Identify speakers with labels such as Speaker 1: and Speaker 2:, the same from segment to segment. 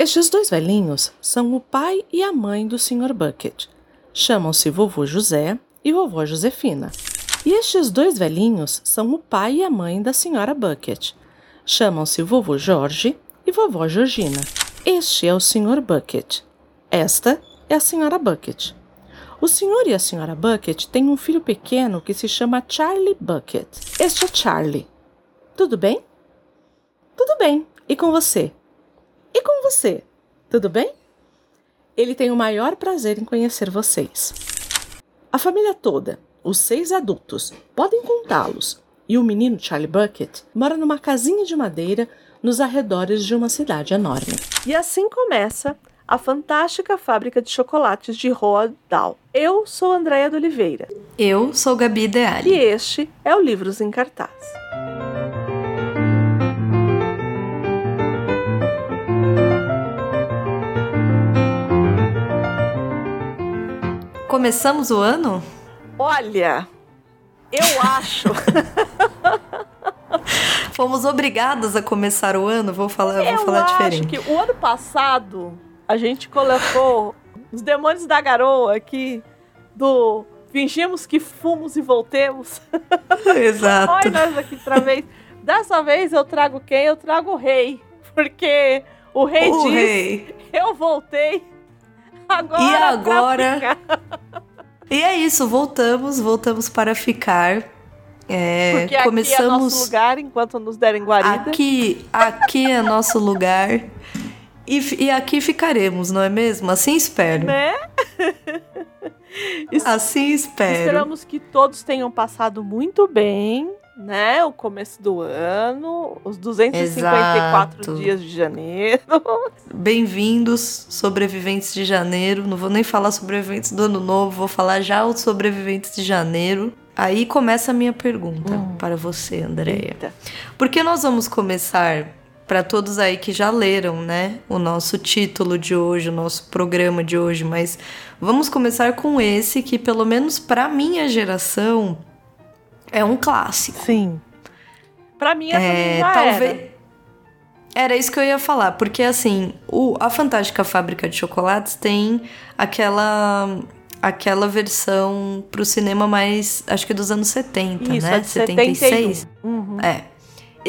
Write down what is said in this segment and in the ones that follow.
Speaker 1: Estes dois velhinhos são o pai e a mãe do Sr. Bucket. Chamam-se vovô José e vovó Josefina. E estes dois velhinhos são o pai e a mãe da Sra. Bucket. Chamam-se vovô Jorge e vovó Georgina. Este é o Sr. Bucket. Esta é a Sra. Bucket. O senhor e a Sra. Bucket têm um filho pequeno que se chama Charlie Bucket. Este é Charlie. Tudo bem? Tudo bem. E com você? E com você? Tudo bem? Ele tem o maior prazer em conhecer vocês. A família toda, os seis adultos, podem contá-los, e o menino Charlie Bucket mora numa casinha de madeira nos arredores de uma cidade enorme.
Speaker 2: E assim começa a fantástica fábrica de chocolates de Roald Dahl. Eu sou Andréia de Oliveira.
Speaker 3: Eu sou Gabi Deali.
Speaker 2: E este é o Livros em Cartaz.
Speaker 3: Começamos o ano?
Speaker 2: Olha, eu acho.
Speaker 3: Fomos obrigadas a começar o ano, vou falar,
Speaker 2: eu
Speaker 3: vou falar
Speaker 2: acho
Speaker 3: diferente.
Speaker 2: que o ano passado a gente colocou os demônios da garoa aqui do fingimos que fomos e voltemos.
Speaker 3: Exato.
Speaker 2: Olha nós aqui outra vez. Dessa vez eu trago quem? Eu trago o rei. Porque o rei
Speaker 3: o
Speaker 2: diz:
Speaker 3: rei.
Speaker 2: Eu voltei. Agora.
Speaker 3: E agora?
Speaker 2: ficar."
Speaker 3: E é isso, voltamos, voltamos para ficar. É,
Speaker 2: Porque aqui é
Speaker 3: começamos
Speaker 2: nosso lugar enquanto nos derem guarida.
Speaker 3: aqui, aqui é nosso lugar. E, e aqui ficaremos, não é mesmo? Assim espero.
Speaker 2: Né?
Speaker 3: Assim espero.
Speaker 2: Esperamos que todos tenham passado muito bem, né? O começo do ano, os 254
Speaker 3: Exato.
Speaker 2: dias de janeiro.
Speaker 3: Bem-vindos, sobreviventes de janeiro. Não vou nem falar sobreviventes do ano novo, vou falar já os sobreviventes de janeiro. Aí começa a minha pergunta
Speaker 2: Hum.
Speaker 3: para você, Andréia.
Speaker 2: Eita.
Speaker 3: Porque nós vamos começar, para todos aí que já leram, né, o nosso título de hoje, o nosso programa de hoje, mas vamos começar com esse que, pelo menos para minha geração, é um clássico.
Speaker 2: Sim. Pra mim, essa
Speaker 3: É,
Speaker 2: já
Speaker 3: talvez.
Speaker 2: era.
Speaker 3: Era isso que eu ia falar, porque assim, o, a Fantástica Fábrica de Chocolates tem aquela aquela versão pro cinema mais, acho que dos anos 70,
Speaker 2: Isso,
Speaker 3: né?
Speaker 2: é de 76. Uhum.
Speaker 3: É.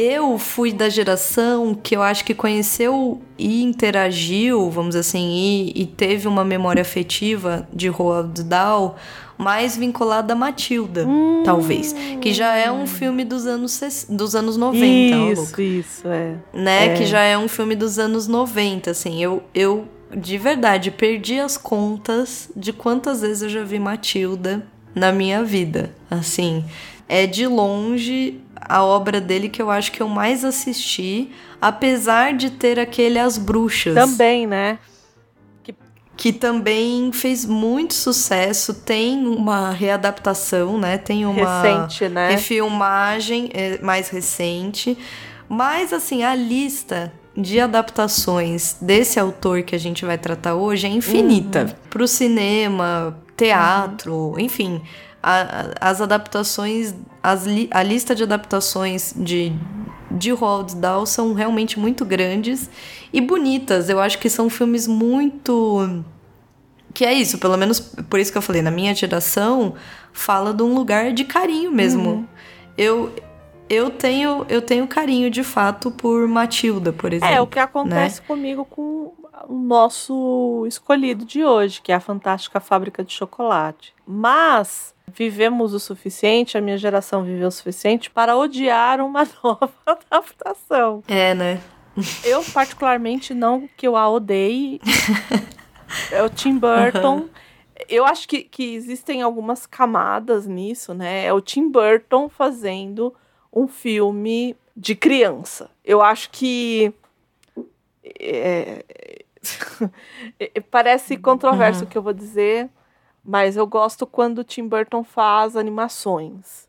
Speaker 3: Eu fui da geração que eu acho que conheceu e interagiu, vamos assim, e, e teve uma memória afetiva de Roald Dahl mais vinculada a Matilda,
Speaker 2: Hum.
Speaker 3: talvez. Que já é um filme dos anos, dos anos 90, ó,
Speaker 2: Isso, isso, é.
Speaker 3: né?
Speaker 2: É.
Speaker 3: Que já é um filme dos anos 90, assim. Eu, eu, de verdade, perdi as contas de quantas vezes eu já vi Matilda na minha vida. Assim, é de longe a obra dele que eu acho que eu mais assisti, apesar de ter aquele As Bruxas.
Speaker 2: Também, né?
Speaker 3: Que também fez muito sucesso, tem uma readaptação, né? Tem uma
Speaker 2: Recente, né?
Speaker 3: refilmagem é, mais recente. Mas, assim, a lista de adaptações desse autor que a gente vai tratar hoje é infinita.
Speaker 2: Uhum.
Speaker 3: Pro cinema, teatro, enfim. A- as adaptações, as li- a lista de adaptações de, de Roald Dahl são realmente muito grandes e bonitas. Eu acho que são filmes muito. Que é isso, pelo menos por isso que eu falei, na minha geração, fala de um lugar de carinho mesmo.
Speaker 2: Uhum.
Speaker 3: Eu, eu, tenho, eu tenho carinho de fato por Matilda, por exemplo.
Speaker 2: É o que acontece comigo com o nosso escolhido de hoje, que é a Fantástica Fábrica de Chocolate. Mas vivemos o suficiente, a minha geração viveu o suficiente para odiar uma nova adaptação.
Speaker 3: É, né?
Speaker 2: Eu, particularmente, não que eu a odeie. É o Tim Burton. Eu acho que, que existem algumas camadas nisso, né? É o Tim Burton fazendo um filme de criança. Eu acho que. é, é, parece controverso o que eu vou dizer, mas eu gosto quando o Tim Burton faz animações.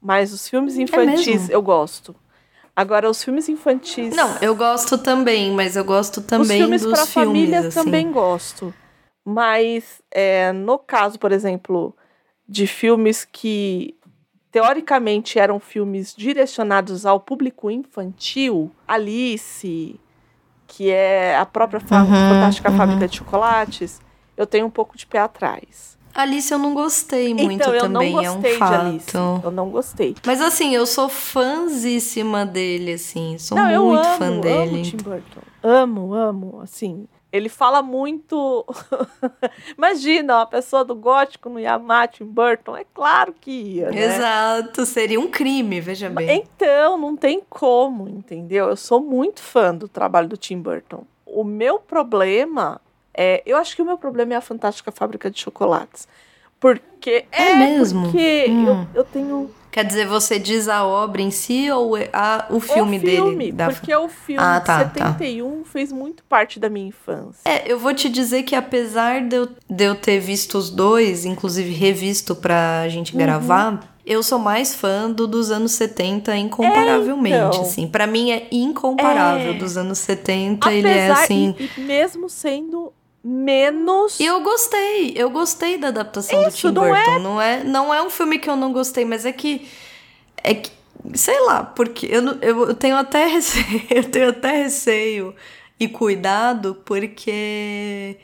Speaker 2: Mas os filmes infantis
Speaker 3: mesmo?
Speaker 2: eu gosto. Agora, os filmes infantis.
Speaker 3: Não, eu gosto também, mas eu gosto também
Speaker 2: Os filmes
Speaker 3: dos
Speaker 2: para
Speaker 3: filmes,
Speaker 2: família
Speaker 3: assim.
Speaker 2: também gosto. Mas é, no caso, por exemplo, de filmes que teoricamente eram filmes direcionados ao público infantil, Alice, que é a própria uhum, Fantástica uhum. Fábrica de Chocolates, eu tenho um pouco de pé atrás.
Speaker 3: Alice eu não gostei muito então, eu também, não gostei é um fato. De Alice.
Speaker 2: Eu não gostei.
Speaker 3: Mas assim, eu sou fãzíssima dele, assim. Sou não, muito amo, fã dele.
Speaker 2: Amo Tim Burton. Amo, amo, assim. Ele fala muito. Imagina, uma pessoa do gótico no Yamato em Burton. É claro que ia. Né?
Speaker 3: Exato, seria um crime, veja bem.
Speaker 2: Então, não tem como, entendeu? Eu sou muito fã do trabalho do Tim Burton. O meu problema é. Eu acho que o meu problema é a Fantástica Fábrica de Chocolates. Porque.
Speaker 3: É, é mesmo?
Speaker 2: Porque hum. eu, eu tenho
Speaker 3: Quer dizer, você diz a obra em si ou é a, o filme, o filme dele?
Speaker 2: Da... Porque o filme ah, tá, de 71 tá. fez muito parte da minha infância.
Speaker 3: É, eu vou te dizer que apesar de eu, de eu ter visto os dois, inclusive revisto pra gente uhum. gravar, eu sou mais fã do dos anos 70 incomparavelmente, é, então. assim. Para mim é incomparável é. dos anos 70, apesar, ele é assim,
Speaker 2: e, e mesmo sendo menos.
Speaker 3: E eu gostei, eu gostei da adaptação Isso, do Tim Burton. É... Não é, não é um filme que eu não gostei, mas é que é que sei lá, porque eu, eu, eu tenho até receio, eu tenho até receio e cuidado porque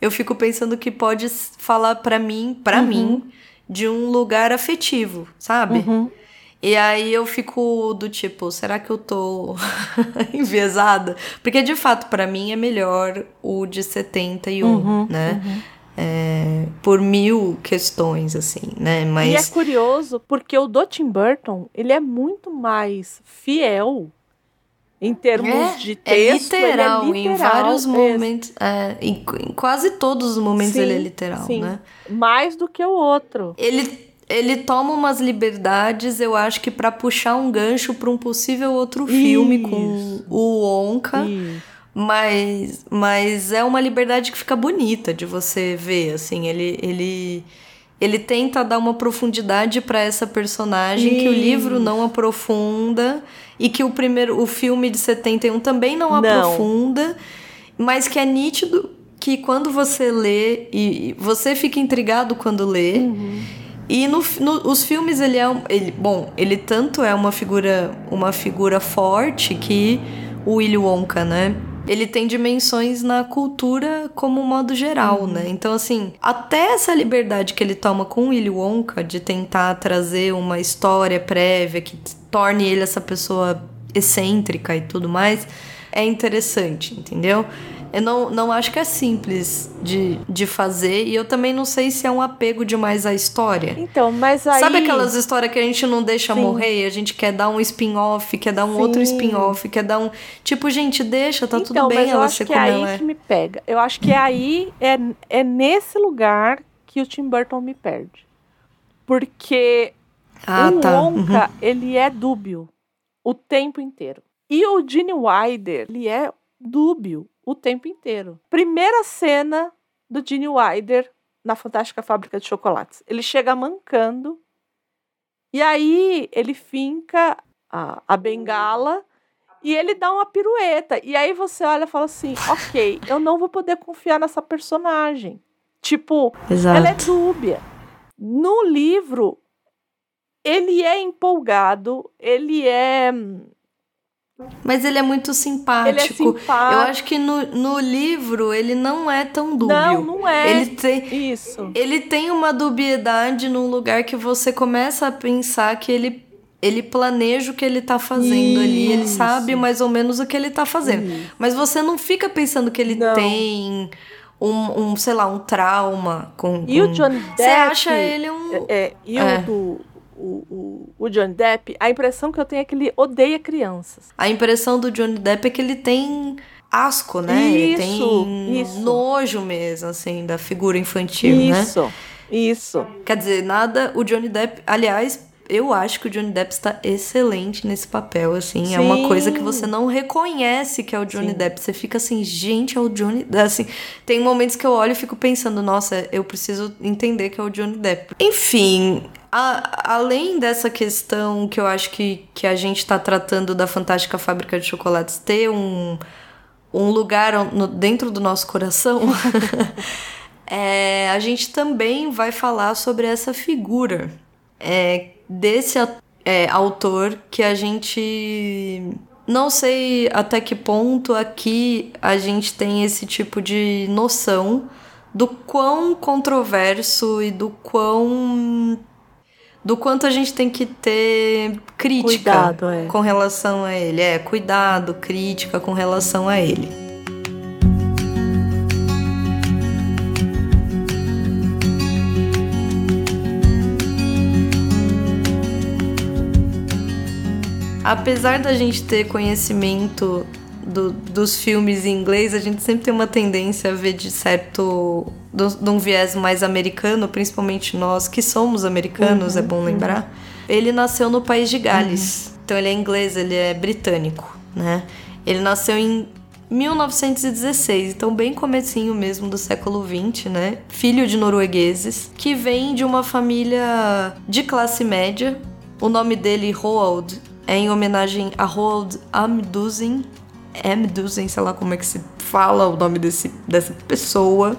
Speaker 3: eu fico pensando que pode falar para mim, para uhum. mim, de um lugar afetivo, sabe? Uhum. E aí eu fico do tipo, será que eu tô enviesada? Porque de fato, para mim é melhor o de 71, uhum, né? Uhum. É, por mil questões, assim, né? Mas...
Speaker 2: E é curioso, porque o do Tim Burton, ele é muito mais fiel em termos é, de é texto.
Speaker 3: É literal, é literal em vários momentos. É, em, em, quase todos os momentos sim, ele é literal, sim. né?
Speaker 2: Mais do que o outro.
Speaker 3: Ele ele toma umas liberdades, eu acho que para puxar um gancho para um possível outro filme Isso. com o Onca. Mas, mas é uma liberdade que fica bonita de você ver, assim, ele ele ele tenta dar uma profundidade para essa personagem Isso. que o livro não aprofunda e que o primeiro o filme de 71 também não, não. aprofunda, mas que é nítido que quando você lê e você fica intrigado quando lê. Uhum e no, no, os filmes ele é um, ele, bom, ele tanto é uma figura uma figura forte que o Willy Wonka, né? Ele tem dimensões na cultura como modo geral, uhum. né? Então assim, até essa liberdade que ele toma com o Willy Wonka de tentar trazer uma história prévia que torne ele essa pessoa excêntrica e tudo mais, é interessante, entendeu? Eu não, não acho que é simples de, de fazer e eu também não sei se é um apego demais à história.
Speaker 2: Então, mas aí.
Speaker 3: Sabe aquelas histórias que a gente não deixa Sim. morrer? A gente quer dar um spin-off, quer dar um Sim. outro spin-off, quer dar um. Tipo, gente, deixa, tá então, tudo bem
Speaker 2: mas
Speaker 3: ela
Speaker 2: ser como é aí que me pega. Eu acho que é aí, é, é nesse lugar que o Tim Burton me perde. Porque ah, o tá. Wonka, uhum. ele é dúbio o tempo inteiro. E o Gene Wilder, ele é dúbio o tempo inteiro. Primeira cena do Gene Wilder na Fantástica Fábrica de Chocolates. Ele chega mancando e aí ele finca a, a bengala e ele dá uma pirueta. E aí você olha e fala assim: ok, eu não vou poder confiar nessa personagem. Tipo, Exato. ela é dúbia. No livro, ele é empolgado, ele é
Speaker 3: mas ele é muito simpático. Ele é simpático. Eu acho que no, no livro ele não é tão dúbio.
Speaker 2: Não, não é.
Speaker 3: Ele tem,
Speaker 2: Isso.
Speaker 3: Ele tem uma dubiedade num lugar que você começa a pensar que ele, ele planeja o que ele tá fazendo Isso. ali. Ele sabe mais ou menos o que ele tá fazendo. Isso. Mas você não fica pensando que ele não. tem um, um, sei lá, um trauma com.
Speaker 2: E
Speaker 3: com...
Speaker 2: o John Depp. Você
Speaker 3: acha ele um.
Speaker 2: É, é e é. o do o, o, o Johnny Depp, a impressão que eu tenho é que ele odeia crianças.
Speaker 3: A impressão do Johnny Depp é que ele tem asco, né?
Speaker 2: Isso,
Speaker 3: ele tem isso. nojo mesmo, assim, da figura infantil,
Speaker 2: isso,
Speaker 3: né?
Speaker 2: Isso, isso.
Speaker 3: Quer dizer, nada. O Johnny Depp, aliás, eu acho que o Johnny Depp está excelente nesse papel, assim. Sim. É uma coisa que você não reconhece que é o Johnny Sim. Depp. Você fica assim, gente, é o Johnny Assim, tem momentos que eu olho e fico pensando, nossa, eu preciso entender que é o Johnny Depp. Enfim, a, além dessa questão que eu acho que, que a gente está tratando da Fantástica Fábrica de Chocolates ter um, um lugar no, dentro do nosso coração, é, a gente também vai falar sobre essa figura. É, desse é, autor que a gente Não sei até que ponto aqui a gente tem esse tipo de noção do quão controverso e do quão do quanto a gente tem que ter crítica
Speaker 2: Cuidado, é.
Speaker 3: com relação a ele. É, cuidado, crítica com relação a ele. Apesar da gente ter conhecimento do- dos filmes em inglês, a gente sempre tem uma tendência a ver de certo. do- de um viés mais americano, principalmente nós que somos americanos, é bom lembrar. Ele nasceu no país de Gales. Então ele é inglês, ele é britânico, né? Ele nasceu em 1916, então bem comecinho mesmo do século 20, né? Filho de noruegueses, que vem de uma família de classe média. O nome dele, Roald, é em homenagem a Roald Amundsen, Amundsen, sei lá como é que se fala o nome desse, dessa pessoa,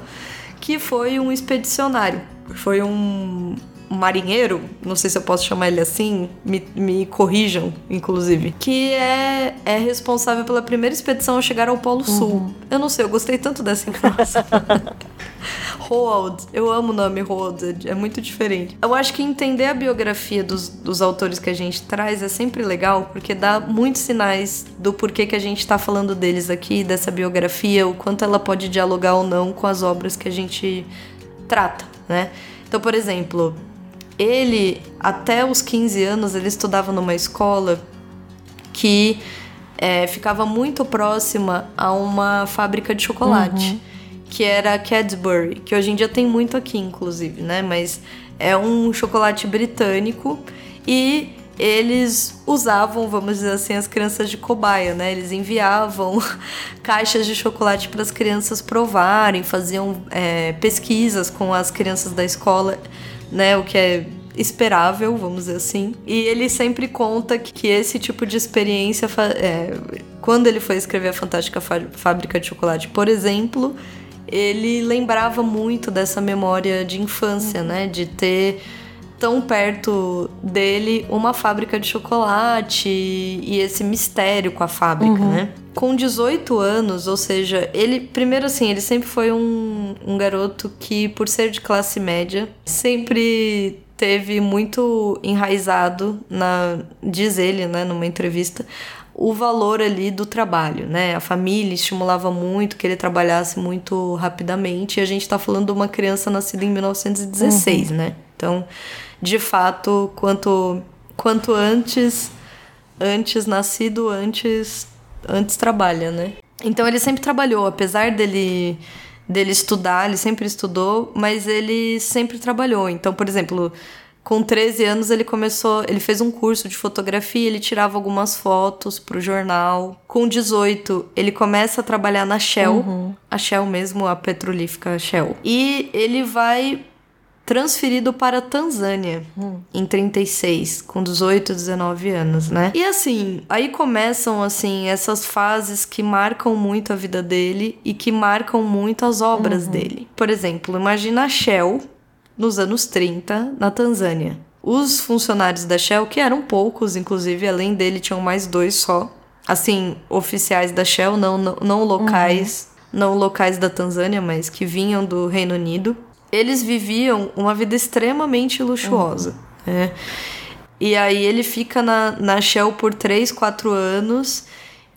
Speaker 3: que foi um expedicionário, foi um marinheiro, não sei se eu posso chamar ele assim, me, me corrijam, inclusive, que é, é responsável pela primeira expedição a chegar ao Polo Sul. Eu não sei, eu gostei tanto dessa informação. Roald, eu amo o nome Roald, é muito diferente. Eu acho que entender a biografia dos, dos autores que a gente traz é sempre legal, porque dá muitos sinais do porquê que a gente tá falando deles aqui, dessa biografia, o quanto ela pode dialogar ou não com as obras que a gente trata, né? Então, por exemplo, ele, até os 15 anos, ele estudava numa escola que é, ficava muito próxima a uma fábrica de chocolate, que era a Cadbury, que hoje em dia tem muito aqui, inclusive, né? Mas é um chocolate britânico e eles usavam, vamos dizer assim, as crianças de cobaia, né? Eles enviavam caixas de chocolate para as crianças provarem, faziam é, pesquisas com as crianças da escola, né? O que é esperável, vamos dizer assim. E ele sempre conta que esse tipo de experiência, é, quando ele foi escrever a Fantástica Fá- Fábrica de Chocolate, por exemplo, ele lembrava muito dessa memória de infância, né? De ter tão perto dele uma fábrica de chocolate e esse mistério com a fábrica, né? Com 18 anos, ou seja, ele, primeiro assim, ele sempre foi um, um garoto que, por ser de classe média, sempre teve muito enraizado na, diz ele, né, numa entrevista, o valor ali do trabalho, né? A família estimulava muito que ele trabalhasse muito rapidamente. E a gente tá falando de uma criança nascida em 1916, né? Então, de fato, quanto quanto antes antes nascido, antes antes trabalha, né? Então ele sempre trabalhou, apesar dele dele estudar, ele sempre estudou, mas ele sempre trabalhou. Então, por exemplo, com 13 anos ele começou, ele fez um curso de fotografia, ele tirava algumas fotos pro jornal. Com 18, ele começa a trabalhar na Shell, a Shell mesmo, a petrolífica Shell. E ele vai transferido para a Tanzânia em 36, com 18, 19 anos, né? E assim, aí começam assim essas fases que marcam muito a vida dele e que marcam muito as obras dele. Por exemplo, imagina a Shell nos anos 30 na Tanzânia. Os funcionários da Shell, que eram poucos, inclusive, além dele tinham mais dois só, assim, oficiais da Shell, não, não, não locais, não locais da Tanzânia, mas que vinham do Reino Unido. Eles viviam uma vida extremamente luxuosa. né? E aí ele fica na, na Shell por 3, 4 anos,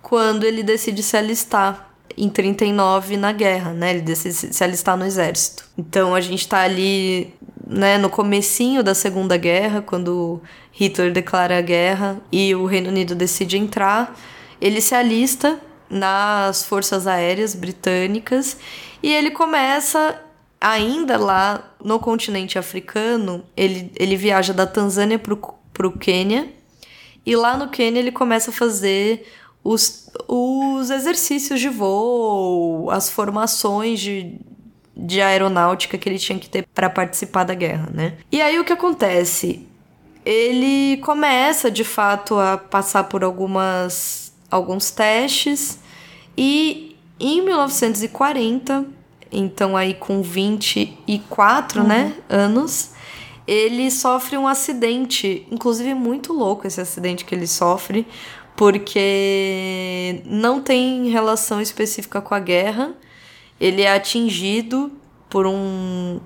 Speaker 3: quando ele decide se alistar em 39 na guerra, né? Ele decide se se alistar no exército. Então a gente tá ali, né, no comecinho da Segunda Guerra, quando Hitler declara a guerra e o Reino Unido decide entrar, ele se alista nas forças aéreas britânicas e ele começa ainda lá no continente africano, ele, ele viaja da Tanzânia pro, pro Quênia e lá no Quênia ele começa a fazer os, os exercícios de voo, as formações de, de aeronáutica que ele tinha que ter para participar da guerra, né? E aí o que acontece? Ele começa de fato a passar por algumas alguns testes e em 1940, então aí com 24, né, anos, ele sofre um acidente, inclusive muito louco esse acidente que ele sofre, porque não tem relação específica com a guerra. Ele é atingido por um,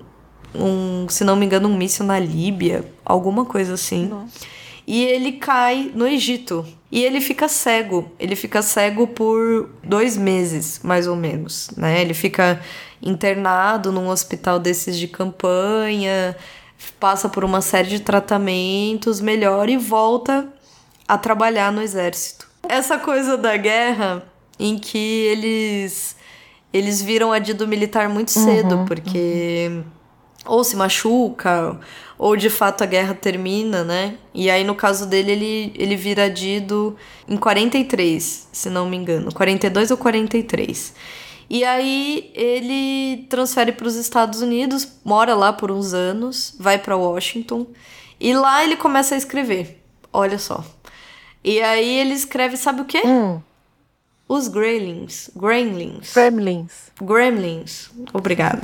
Speaker 3: um se não me engano, um míssil na Líbia, alguma coisa assim. Nossa. E ele cai no Egito. E ele fica cego. Ele fica cego por dois meses, mais ou menos. Né? Ele fica internado num hospital desses de campanha, passa por uma série de tratamentos, melhora e volta a trabalhar no exército. Essa coisa da guerra em que eles eles viram adido militar muito cedo, uhum, porque uhum. ou se machuca, ou de fato a guerra termina, né? E aí no caso dele ele ele vira adido em 43, se não me engano, 42 ou 43. E aí ele transfere para os Estados Unidos, mora lá por uns anos, vai para Washington e lá ele começa a escrever. Olha só. E aí ele escreve, sabe o quê? Hum. Os Gremlins. Gremlins.
Speaker 2: Gremlins.
Speaker 3: Gremlins. Obrigada.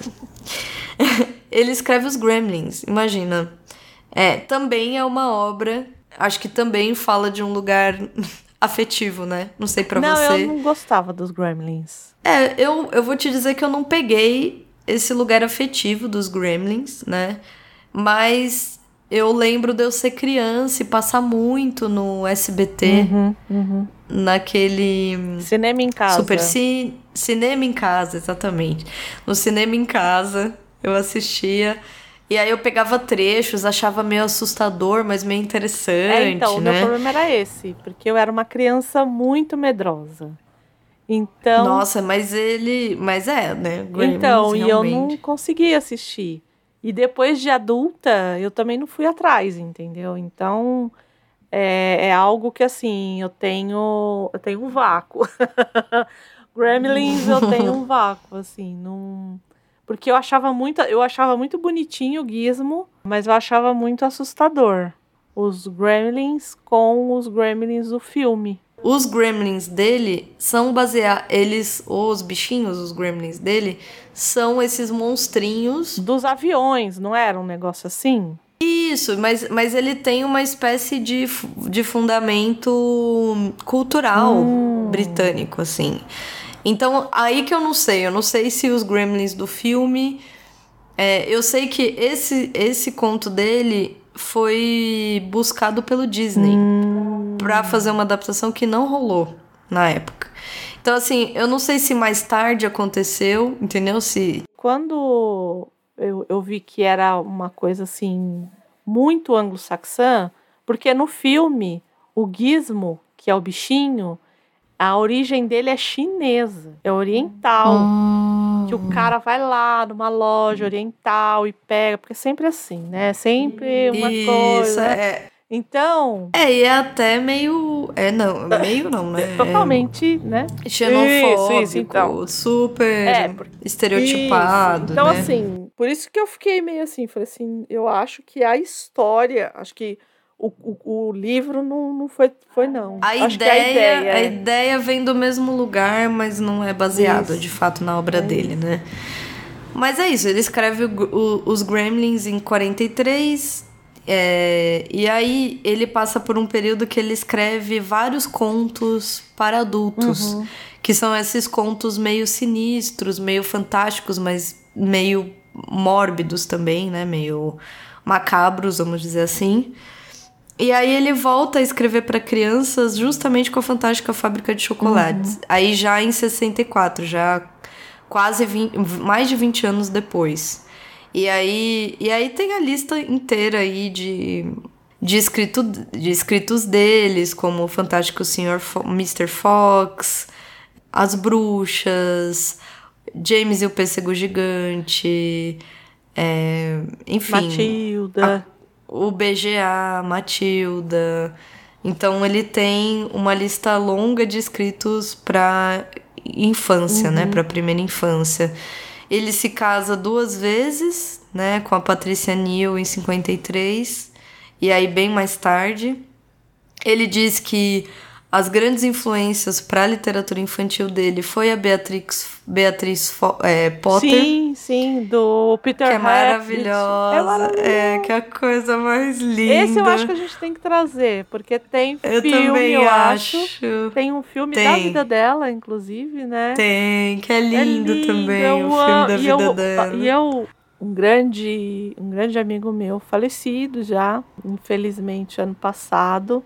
Speaker 3: ele escreve os Gremlins, imagina. É, também é uma obra, acho que também fala de um lugar afetivo, né? Não sei para você.
Speaker 2: Não, eu não gostava dos Gremlins.
Speaker 3: É, eu, eu vou te dizer que eu não peguei esse lugar afetivo dos Gremlins, né? Mas eu lembro de eu ser criança e passar muito no SBT, uhum, uhum. naquele.
Speaker 2: Cinema em casa.
Speaker 3: Super ci... Cinema em casa, exatamente. No cinema em casa, eu assistia. E aí eu pegava trechos, achava meio assustador, mas meio interessante. É,
Speaker 2: então,
Speaker 3: né?
Speaker 2: o meu problema era esse, porque eu era uma criança muito medrosa. Então.
Speaker 3: Nossa, mas ele. Mas é, né?
Speaker 2: Gremlins, então, e eu não consegui assistir. E depois de adulta, eu também não fui atrás, entendeu? Então. É, é algo que assim, eu tenho. Eu tenho um vácuo. Gremlins, eu tenho um vácuo, assim, não. Porque eu achava muito, eu achava muito bonitinho o gizmo, mas eu achava muito assustador. Os gremlins com os gremlins do filme.
Speaker 3: Os gremlins dele são baseados. Eles, os bichinhos, os gremlins dele, são esses monstrinhos.
Speaker 2: Dos aviões, não era um negócio assim?
Speaker 3: Isso, mas, mas ele tem uma espécie de, de fundamento cultural hum. britânico, assim. Então, aí que eu não sei. Eu não sei se os gremlins do filme. É, eu sei que esse, esse conto dele foi buscado pelo Disney hum. para fazer uma adaptação que não rolou na época. Então, assim, eu não sei se mais tarde aconteceu, entendeu? Se.
Speaker 2: Quando eu, eu vi que era uma coisa assim, muito anglo-saxã, porque no filme, o gizmo, que é o bichinho, a origem dele é chinesa, é oriental. Que o cara vai lá numa loja oriental e pega, porque é sempre assim, né? Sempre uma Isso, coisa. É. Então.
Speaker 3: É, e é até meio. É, não, meio não, né?
Speaker 2: Totalmente, né?
Speaker 3: Xenofóbico, isso, isso, então. super é, estereotipado. Isso.
Speaker 2: Então,
Speaker 3: né?
Speaker 2: assim, por isso que eu fiquei meio assim, falei assim, eu acho que a história, acho que o, o, o, livro não, não foi, foi não.
Speaker 3: A ideia, a ideia, a ideia vem do mesmo lugar, mas não é baseado isso. de fato na obra é dele, isso. né? Mas é isso, ele escreve o, os Gremlins em 43, é, e aí ele passa por um período que ele escreve vários contos para adultos, uhum. que são esses contos meio sinistros, meio fantásticos, mas meio mórbidos também, né? Meio macabros, vamos dizer assim. E aí ele volta a escrever para crianças justamente com a Fantástica Fábrica de Chocolates. Uhum. Aí já em 64, já quase 20, mais de 20 anos depois. E aí, e aí tem a lista inteira aí de, de, escrito, de escritos deles, como o Fantástico Senhor Fo Mr. Fox, As Bruxas, James e o Pêssego Gigante, é, enfim.
Speaker 2: Matilda.
Speaker 3: A, o BGA, Matilda. Então ele tem uma lista longa de escritos para infância, né, uhum. né, para primeira infância. Ele se casa duas vezes, né, com a Patrícia Neal em 53 e aí bem mais tarde ele diz que as grandes influências para a literatura infantil dele foi a Beatrix, Beatriz é, Potter.
Speaker 2: Sim, sim, do Peter
Speaker 3: Que é maravilhosa.
Speaker 2: É.
Speaker 3: É, que é a coisa mais linda.
Speaker 2: Esse eu acho que a gente tem que trazer, porque tem
Speaker 3: Eu
Speaker 2: filme,
Speaker 3: também
Speaker 2: eu
Speaker 3: acho.
Speaker 2: acho. Tem um filme da
Speaker 3: Tem.
Speaker 2: vida dela, inclusive, né?
Speaker 3: Tem, que é
Speaker 2: É
Speaker 3: lindo,
Speaker 2: lindo,
Speaker 3: também,
Speaker 2: eu
Speaker 3: o filme da vida
Speaker 2: eu,
Speaker 3: dela.
Speaker 2: E eu, um grande, um grande amigo meu, falecido já, infelizmente, ano passado,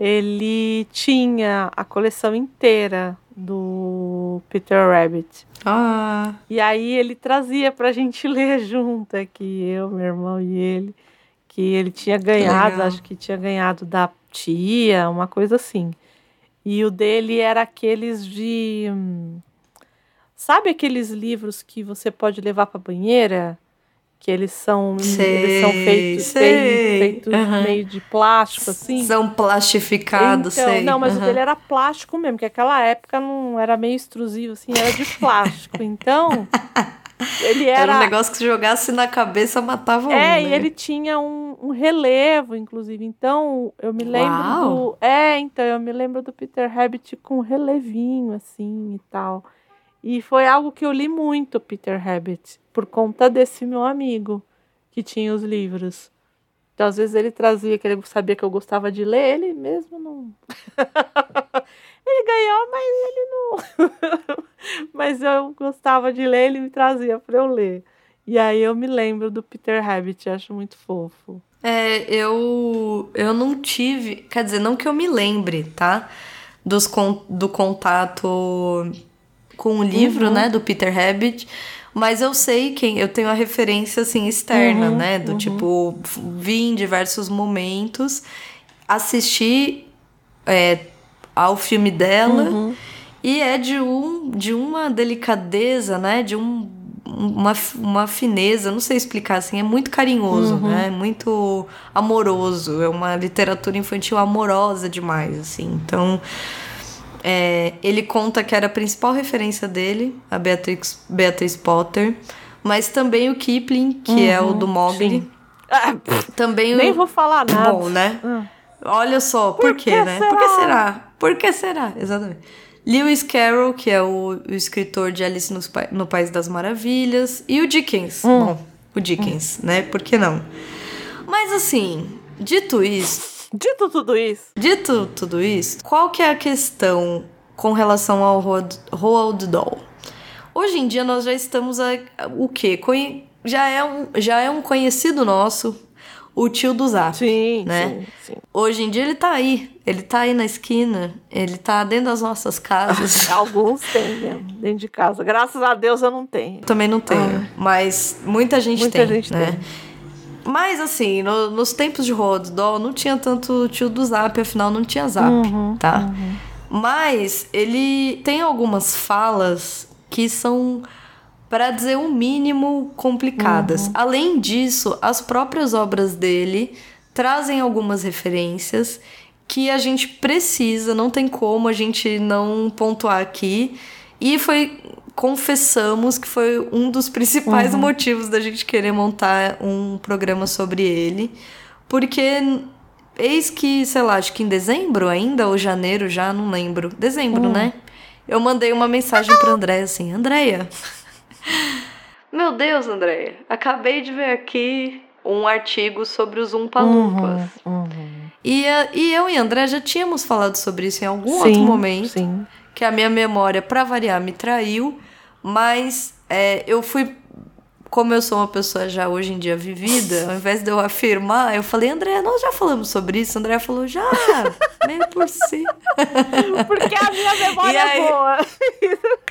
Speaker 2: ele tinha a coleção inteira do Peter Rabbit.
Speaker 3: Ah,
Speaker 2: E aí ele trazia pra gente ler junto aqui, eu, meu irmão e ele, que ele tinha ganhado,
Speaker 3: legal.
Speaker 2: acho que tinha ganhado da tia, uma coisa assim. E o dele era aqueles de. hum, Sabe aqueles livros que você pode levar pra banheira? Que eles são, eles são
Speaker 3: Sei,
Speaker 2: feitos,
Speaker 3: sei.
Speaker 2: feitos
Speaker 3: Aham.
Speaker 2: meio de plástico, assim.
Speaker 3: são plastificados,
Speaker 2: Então,
Speaker 3: sei.
Speaker 2: não, mas o
Speaker 3: Aham.
Speaker 2: dele era plástico mesmo, que aquela época não era meio extrusivo, assim, era de plástico. Então, ele
Speaker 3: Era
Speaker 2: era.
Speaker 3: um negócio que se jogasse na cabeça matava um,
Speaker 2: é,
Speaker 3: né?
Speaker 2: e ele tinha um, um relevo, inclusive. Então, eu me lembro
Speaker 3: Uau!
Speaker 2: do. É, então, eu me lembro do Peter Rabbit com um relevinho, assim e tal. E foi algo que eu li muito, Peter Rabbit, por conta desse meu amigo que tinha os livros. Então, às vezes ele trazia, que ele sabia que eu gostava de ler, ele mesmo não. ele ganhou, mas ele não. mas eu gostava de ler, ele me trazia para eu ler. E aí eu me lembro do Peter Rabbit, acho muito fofo.
Speaker 3: É, eu, eu não tive. Quer dizer, não que eu me lembre, tá? Dos, do contato com o livro,
Speaker 2: Uhum.
Speaker 3: né? Do Peter Rabbit. Mas eu sei quem. Eu tenho a referência, assim, externa,
Speaker 2: Uhum,
Speaker 3: né? Do
Speaker 2: uhum.
Speaker 3: tipo, vi em diversos momentos, assisti é, ao filme dela.
Speaker 2: Uhum.
Speaker 3: E é de, um, de uma delicadeza, né? De um, uma, uma fineza, não sei explicar assim, é muito carinhoso,
Speaker 2: Uhum.
Speaker 3: né? Muito amoroso. É uma literatura infantil amorosa demais, assim. Então, é, ele conta que era a principal referência dele, a Beatrix, Beatriz Potter, mas também o Kipling, que é o do Mogli.
Speaker 2: Uhum. Ah,
Speaker 3: Também
Speaker 2: nem
Speaker 3: o.
Speaker 2: vou falar nada.
Speaker 3: Bom, né?
Speaker 2: Ah.
Speaker 3: Olha só, por, quê,
Speaker 2: que
Speaker 3: né? Por que
Speaker 2: será?
Speaker 3: será? Por que será? Exatamente. Lewis Carroll, que é o, o escritor de Alice Pa- no País das Maravilhas. E o Dickens.
Speaker 2: Hum.
Speaker 3: Bom, o Dickens, né? Por que não? Mas assim, dito isso,
Speaker 2: Dito tudo isso,
Speaker 3: dito tudo isso, qual que é a questão com relação ao Roald, Roald Dahl? Hoje em dia nós já estamos a, o quê? Conhe- já, é um, já é um conhecido nosso, o tio do Zap.
Speaker 2: sim,
Speaker 3: Né?
Speaker 2: sim, sim.
Speaker 3: Hoje em dia ele tá aí. Ele tá aí na esquina. Ele tá dentro das nossas casas.
Speaker 2: Alguns têm mesmo, dentro de casa. Graças a Deus eu não tenho.
Speaker 3: Também não tenho. Mas muita gente
Speaker 2: Muita
Speaker 3: tem,
Speaker 2: gente
Speaker 3: né?
Speaker 2: tem.
Speaker 3: Mas assim, no- nos tempos de Dahl não tinha tanto tio do Zap, afinal não tinha Zap,
Speaker 2: Uhum,
Speaker 3: tá? Mas ele tem algumas falas que são, para dizer o mínimo, complicadas.
Speaker 2: Uhum.
Speaker 3: Além disso, as próprias obras dele trazem algumas referências que a gente precisa, não tem como a gente não pontuar aqui. E foi, confessamos que foi um dos principais
Speaker 2: Uhum.
Speaker 3: motivos da gente querer montar um programa sobre ele. Porque eis que, sei lá, acho que em dezembro ainda, ou janeiro já, não lembro. Dezembro, né? Eu mandei uma mensagem pra Andréia assim, Andréia. Meu Deus, Andréia, acabei de ver aqui um artigo sobre os Umpalumpas.
Speaker 2: Uhum,
Speaker 3: E, a- e eu e André já tínhamos falado sobre isso em algum
Speaker 2: Sim,
Speaker 3: outro momento
Speaker 2: Sim.
Speaker 3: que a minha memória, pra variar, me traiu, mas é, eu fui. Como eu sou uma pessoa já hoje em dia vivida, ao invés de eu afirmar, eu falei, André, nós já falamos sobre isso. André falou, já, meio por si.
Speaker 2: Porque a minha memória
Speaker 3: E aí?
Speaker 2: é boa.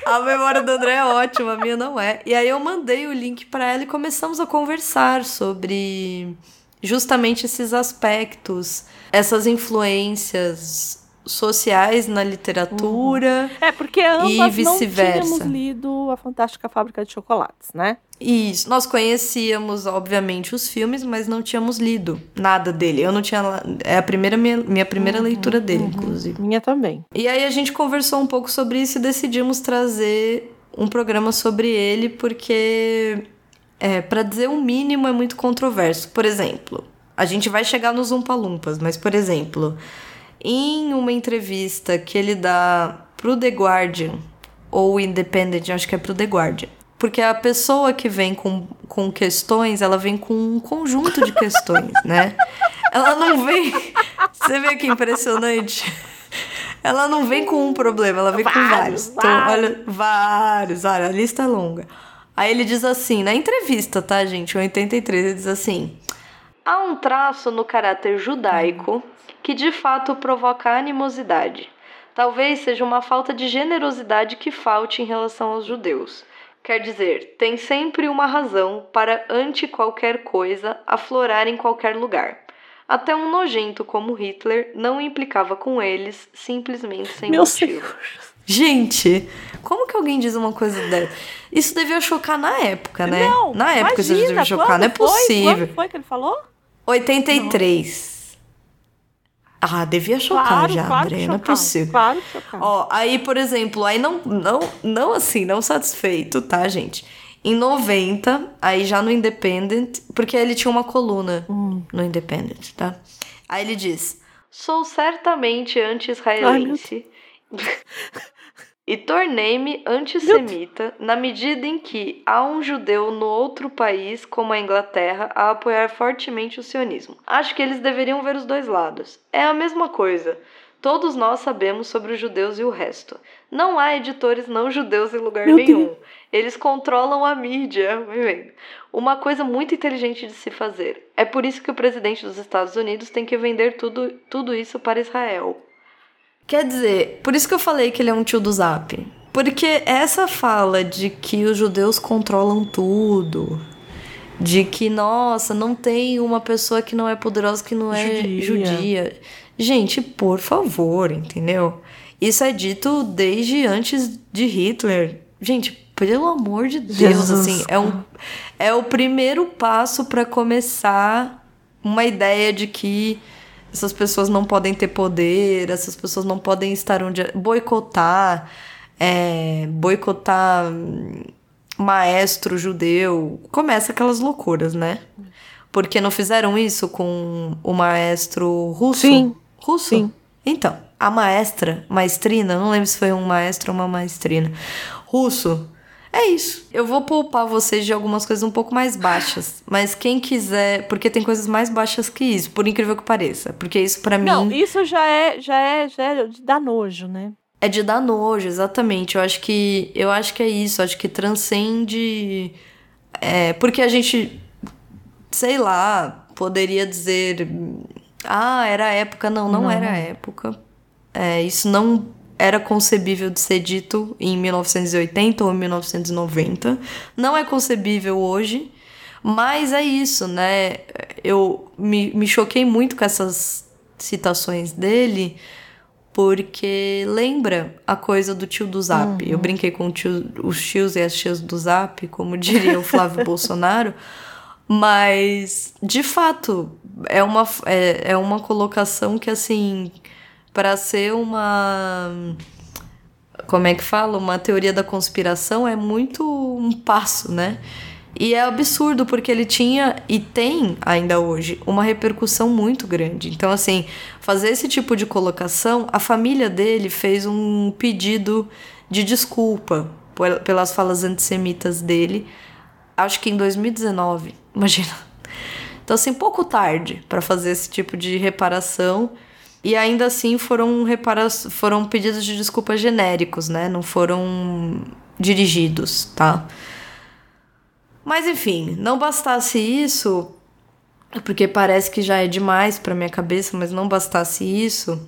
Speaker 3: A memória do André é ótima, a minha não é. E aí eu mandei o link pra ela e começamos a conversar sobre justamente esses aspectos, essas influências sociais na literatura.
Speaker 2: É, porque ambas
Speaker 3: E
Speaker 2: não tínhamos lido A Fantástica Fábrica de Chocolates, né?
Speaker 3: Isso, nós conhecíamos, obviamente, os filmes, mas não tínhamos lido nada dele. Eu não tinha. É a primeira minha, minha primeira leitura dele, inclusive.
Speaker 2: Minha também.
Speaker 3: E aí a gente conversou um pouco sobre isso e decidimos trazer um programa sobre ele, porque, é, para dizer o mínimo, é muito controverso. Por exemplo, a gente vai chegar nos Umpalumpas, mas, por exemplo, em uma entrevista que ele dá pro The Guardian, ou Independent, acho que é pro The Guardian. Porque a pessoa que vem com, com questões, ela vem com um conjunto de questões, né? Ela não vem. Você vê que impressionante? Ela não vem com um problema, ela vem vários, com vários. Então, olha, vários, olha, a lista é longa. Aí ele diz assim, na entrevista, tá, gente? Em 83, ele diz assim: Há um traço no caráter judaico que de fato provoca animosidade. Talvez seja uma falta de generosidade que falte em relação aos judeus. Quer dizer, tem sempre uma razão para, ante qualquer coisa, aflorar em qualquer lugar. Até um nojento como Hitler não implicava com eles simplesmente sem Meu motivo. Senhor. Gente, como que alguém diz uma coisa dessa? Isso devia chocar na época, né?
Speaker 2: Não,
Speaker 3: na
Speaker 2: época imagina, isso devia chocar,
Speaker 3: não é possível. Quando
Speaker 2: foi que ele falou?
Speaker 3: 83. Não. Ah, devia chocar claro, já, claro André, não é possível.
Speaker 2: Claro que chocar.
Speaker 3: Ó, aí, por exemplo, aí não, não, não assim, não satisfeito, tá, gente? Em 90, aí já no Independent, porque ele tinha uma coluna hum. no Independent, tá? Aí ele diz: Sou certamente anti-israelense. e tornei-me antissemita na medida em que há um judeu no outro país, como a Inglaterra, a apoiar fortemente o sionismo. Acho que eles deveriam ver os dois lados. É a mesma coisa. Todos nós sabemos sobre os judeus e o resto. Não há editores não judeus em lugar Meu nenhum. Deus. Eles controlam a mídia. Uma coisa muito inteligente de se fazer. É por isso que o presidente dos Estados Unidos tem que vender tudo, tudo isso para Israel. Quer dizer, por isso que eu falei que ele é um tio do Zap. Porque essa fala de que os judeus controlam tudo, de que, nossa, não tem uma pessoa que não é poderosa que não é judia. judia. Gente, por favor, entendeu? Isso é dito desde antes de Hitler. Gente, pelo amor de Deus, Jesus. assim, é, um, é o primeiro passo para começar uma ideia de que essas pessoas não podem ter poder, essas pessoas não podem estar onde. boicotar, é, boicotar maestro judeu. Começa aquelas loucuras, né? Porque não fizeram isso com o maestro russo?
Speaker 2: Sim.
Speaker 3: Russo?
Speaker 2: Sim.
Speaker 3: Então, a maestra, maestrina, não lembro se foi um maestro ou uma maestrina, russo. É isso. Eu vou poupar vocês de algumas coisas um pouco mais baixas. Mas quem quiser. Porque tem coisas mais baixas que isso, por incrível que pareça. Porque isso para mim.
Speaker 2: Não, isso já é, já é, já é de dar nojo, né?
Speaker 3: É de dar nojo, exatamente. Eu acho que. Eu acho que é isso. Eu acho que transcende. É, porque a gente. Sei lá, poderia dizer ah, era a época. Não, não, não. era a época. É, isso não era concebível de ser dito em 1980 ou 1990. Não é concebível hoje. Mas é isso, né? Eu me, me choquei muito com essas citações dele, porque lembra a coisa do tio do Zap. Uhum. Eu brinquei com tio, os tios e as tias do Zap, como diria o Flávio Bolsonaro. Mas, de fato, é uma, é, é uma colocação que, assim, para ser uma. Como é que fala? Uma teoria da conspiração é muito um passo, né? E é absurdo porque ele tinha e tem ainda hoje uma repercussão muito grande. Então, assim, fazer esse tipo de colocação, a família dele fez um pedido de desculpa pelas falas antissemitas dele, acho que em 2019. Imagina. Então, assim, pouco tarde para fazer esse tipo de reparação. E ainda assim foram, repara foram pedidos de desculpa genéricos, né? Não foram dirigidos, tá? Mas enfim, não bastasse isso, porque parece que já é demais para minha cabeça, mas não bastasse isso,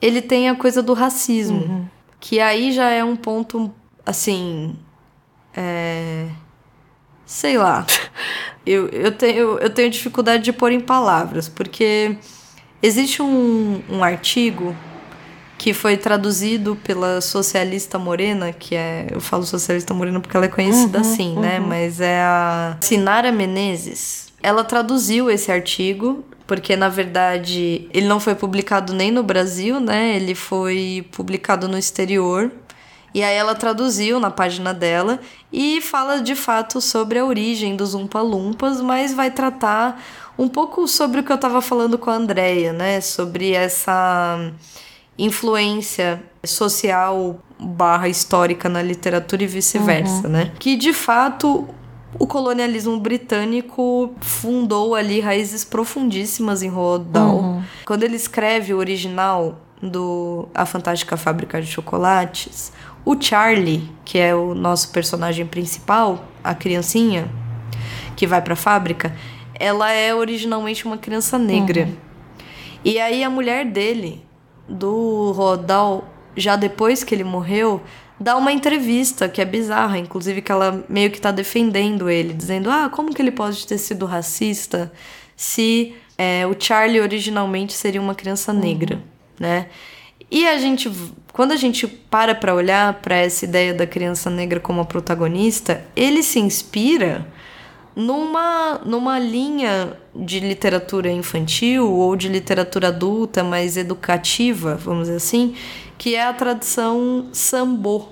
Speaker 3: ele tem a coisa do racismo, uhum. que aí já é um ponto assim, é... sei lá. eu, eu, tenho, eu tenho dificuldade de pôr em palavras, porque existe um, um artigo que foi traduzido pela socialista morena, que é. Eu falo socialista morena porque ela é conhecida uhum, assim, né? uhum. né? Mas é a Sinara Menezes. Ela traduziu esse artigo, porque na verdade ele não foi publicado nem no Brasil, né? Ele foi publicado no exterior. E aí ela traduziu na página dela e fala de fato sobre a origem dos Umpa Lumpas, mas vai tratar um pouco sobre o que eu estava falando com a Andrea, né? Sobre essa influência social barra histórica na literatura e vice-versa, uhum. né? Que de fato o colonialismo britânico fundou ali raízes profundíssimas em Roald Dahl. Uhum. Quando ele escreve o original do A Fantástica Fábrica de Chocolates, o Charlie, que é o nosso personagem principal, a criancinha que vai para a fábrica, ela é originalmente uma criança negra. Uhum. E aí a mulher dele, do Rodal, já depois que ele morreu, dá uma entrevista que é bizarra, inclusive que ela meio que tá defendendo ele, dizendo: "Ah, como que ele pode ter sido racista se é, o Charlie originalmente seria uma criança negra, uhum. né?" E a gente, quando a gente para para olhar para essa ideia da criança negra como a protagonista, ele se inspira numa, numa linha de literatura infantil ou de literatura adulta, mais educativa, vamos dizer assim, que é a tradição sambô,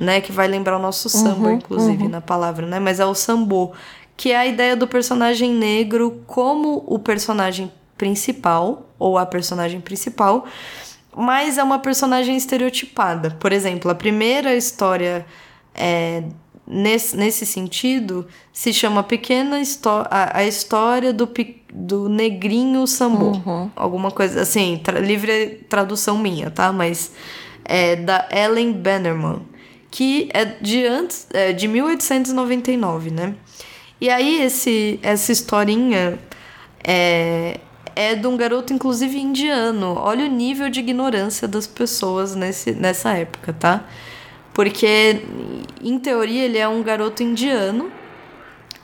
Speaker 3: né? Que vai lembrar o nosso samba, uhum, inclusive, uhum. na palavra, né? Mas é o sambô, que é a ideia do personagem negro como o personagem principal, ou a personagem principal, mas é uma personagem estereotipada. Por exemplo, a primeira história é, nesse, nesse sentido se chama Pequena Histó a, História do, do Negrinho Sambô. Uhum. Alguma coisa assim, tra livre tradução minha, tá? Mas é da Ellen Bannerman, que é de antes, é de 1899, né? E aí esse, essa historinha é, é de um garoto, inclusive indiano. Olha o nível de ignorância das pessoas nesse, nessa época, tá? Porque, em teoria, ele é um garoto indiano.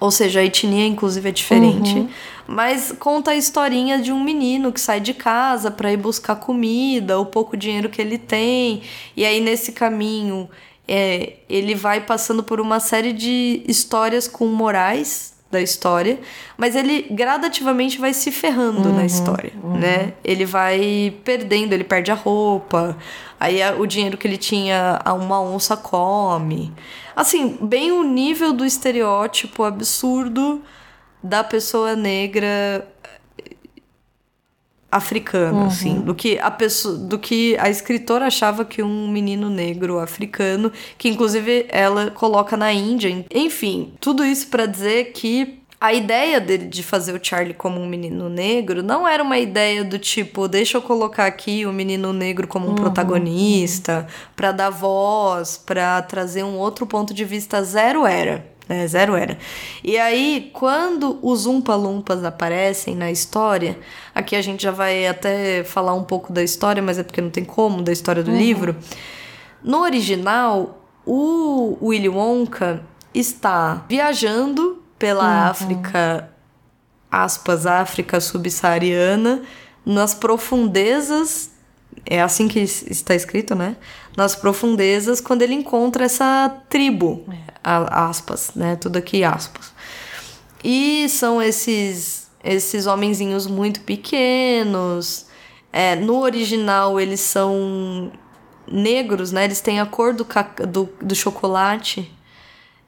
Speaker 3: Ou seja, a etnia, inclusive, é diferente. Uhum. Mas conta a historinha de um menino que sai de casa para ir buscar comida, o pouco dinheiro que ele tem. E aí, nesse caminho, é, ele vai passando por uma série de histórias com morais da história, mas ele gradativamente vai se ferrando uhum, na história, uhum. né? Ele vai perdendo, ele perde a roupa, aí a, o dinheiro que ele tinha, uma onça come. Assim, bem o nível do estereótipo absurdo da pessoa negra africano, uhum. assim, do que a pessoa, do que a escritora achava que um menino negro africano, que inclusive ela coloca na Índia, enfim, tudo isso para dizer que a ideia dele de fazer o Charlie como um menino negro não era uma ideia do tipo, deixa eu colocar aqui o menino negro como um uhum, protagonista, para dar voz, para trazer um outro ponto de vista. Zero era. Né? Zero era. E aí, quando os Umpa Lumpas aparecem na história, aqui a gente já vai até falar um pouco da história, mas é porque não tem como, da história do uhum. livro. No original, o Willy Wonka está viajando pela uhum. África, aspas, África subsaariana, nas profundezas é assim que está escrito, né? Nas profundezas, quando ele encontra essa tribo, é. Aspas, né? Tudo aqui aspas. E são esses esses homenzinhos muito pequenos. É, no original eles são negros, né? Eles têm a cor do, do, do chocolate.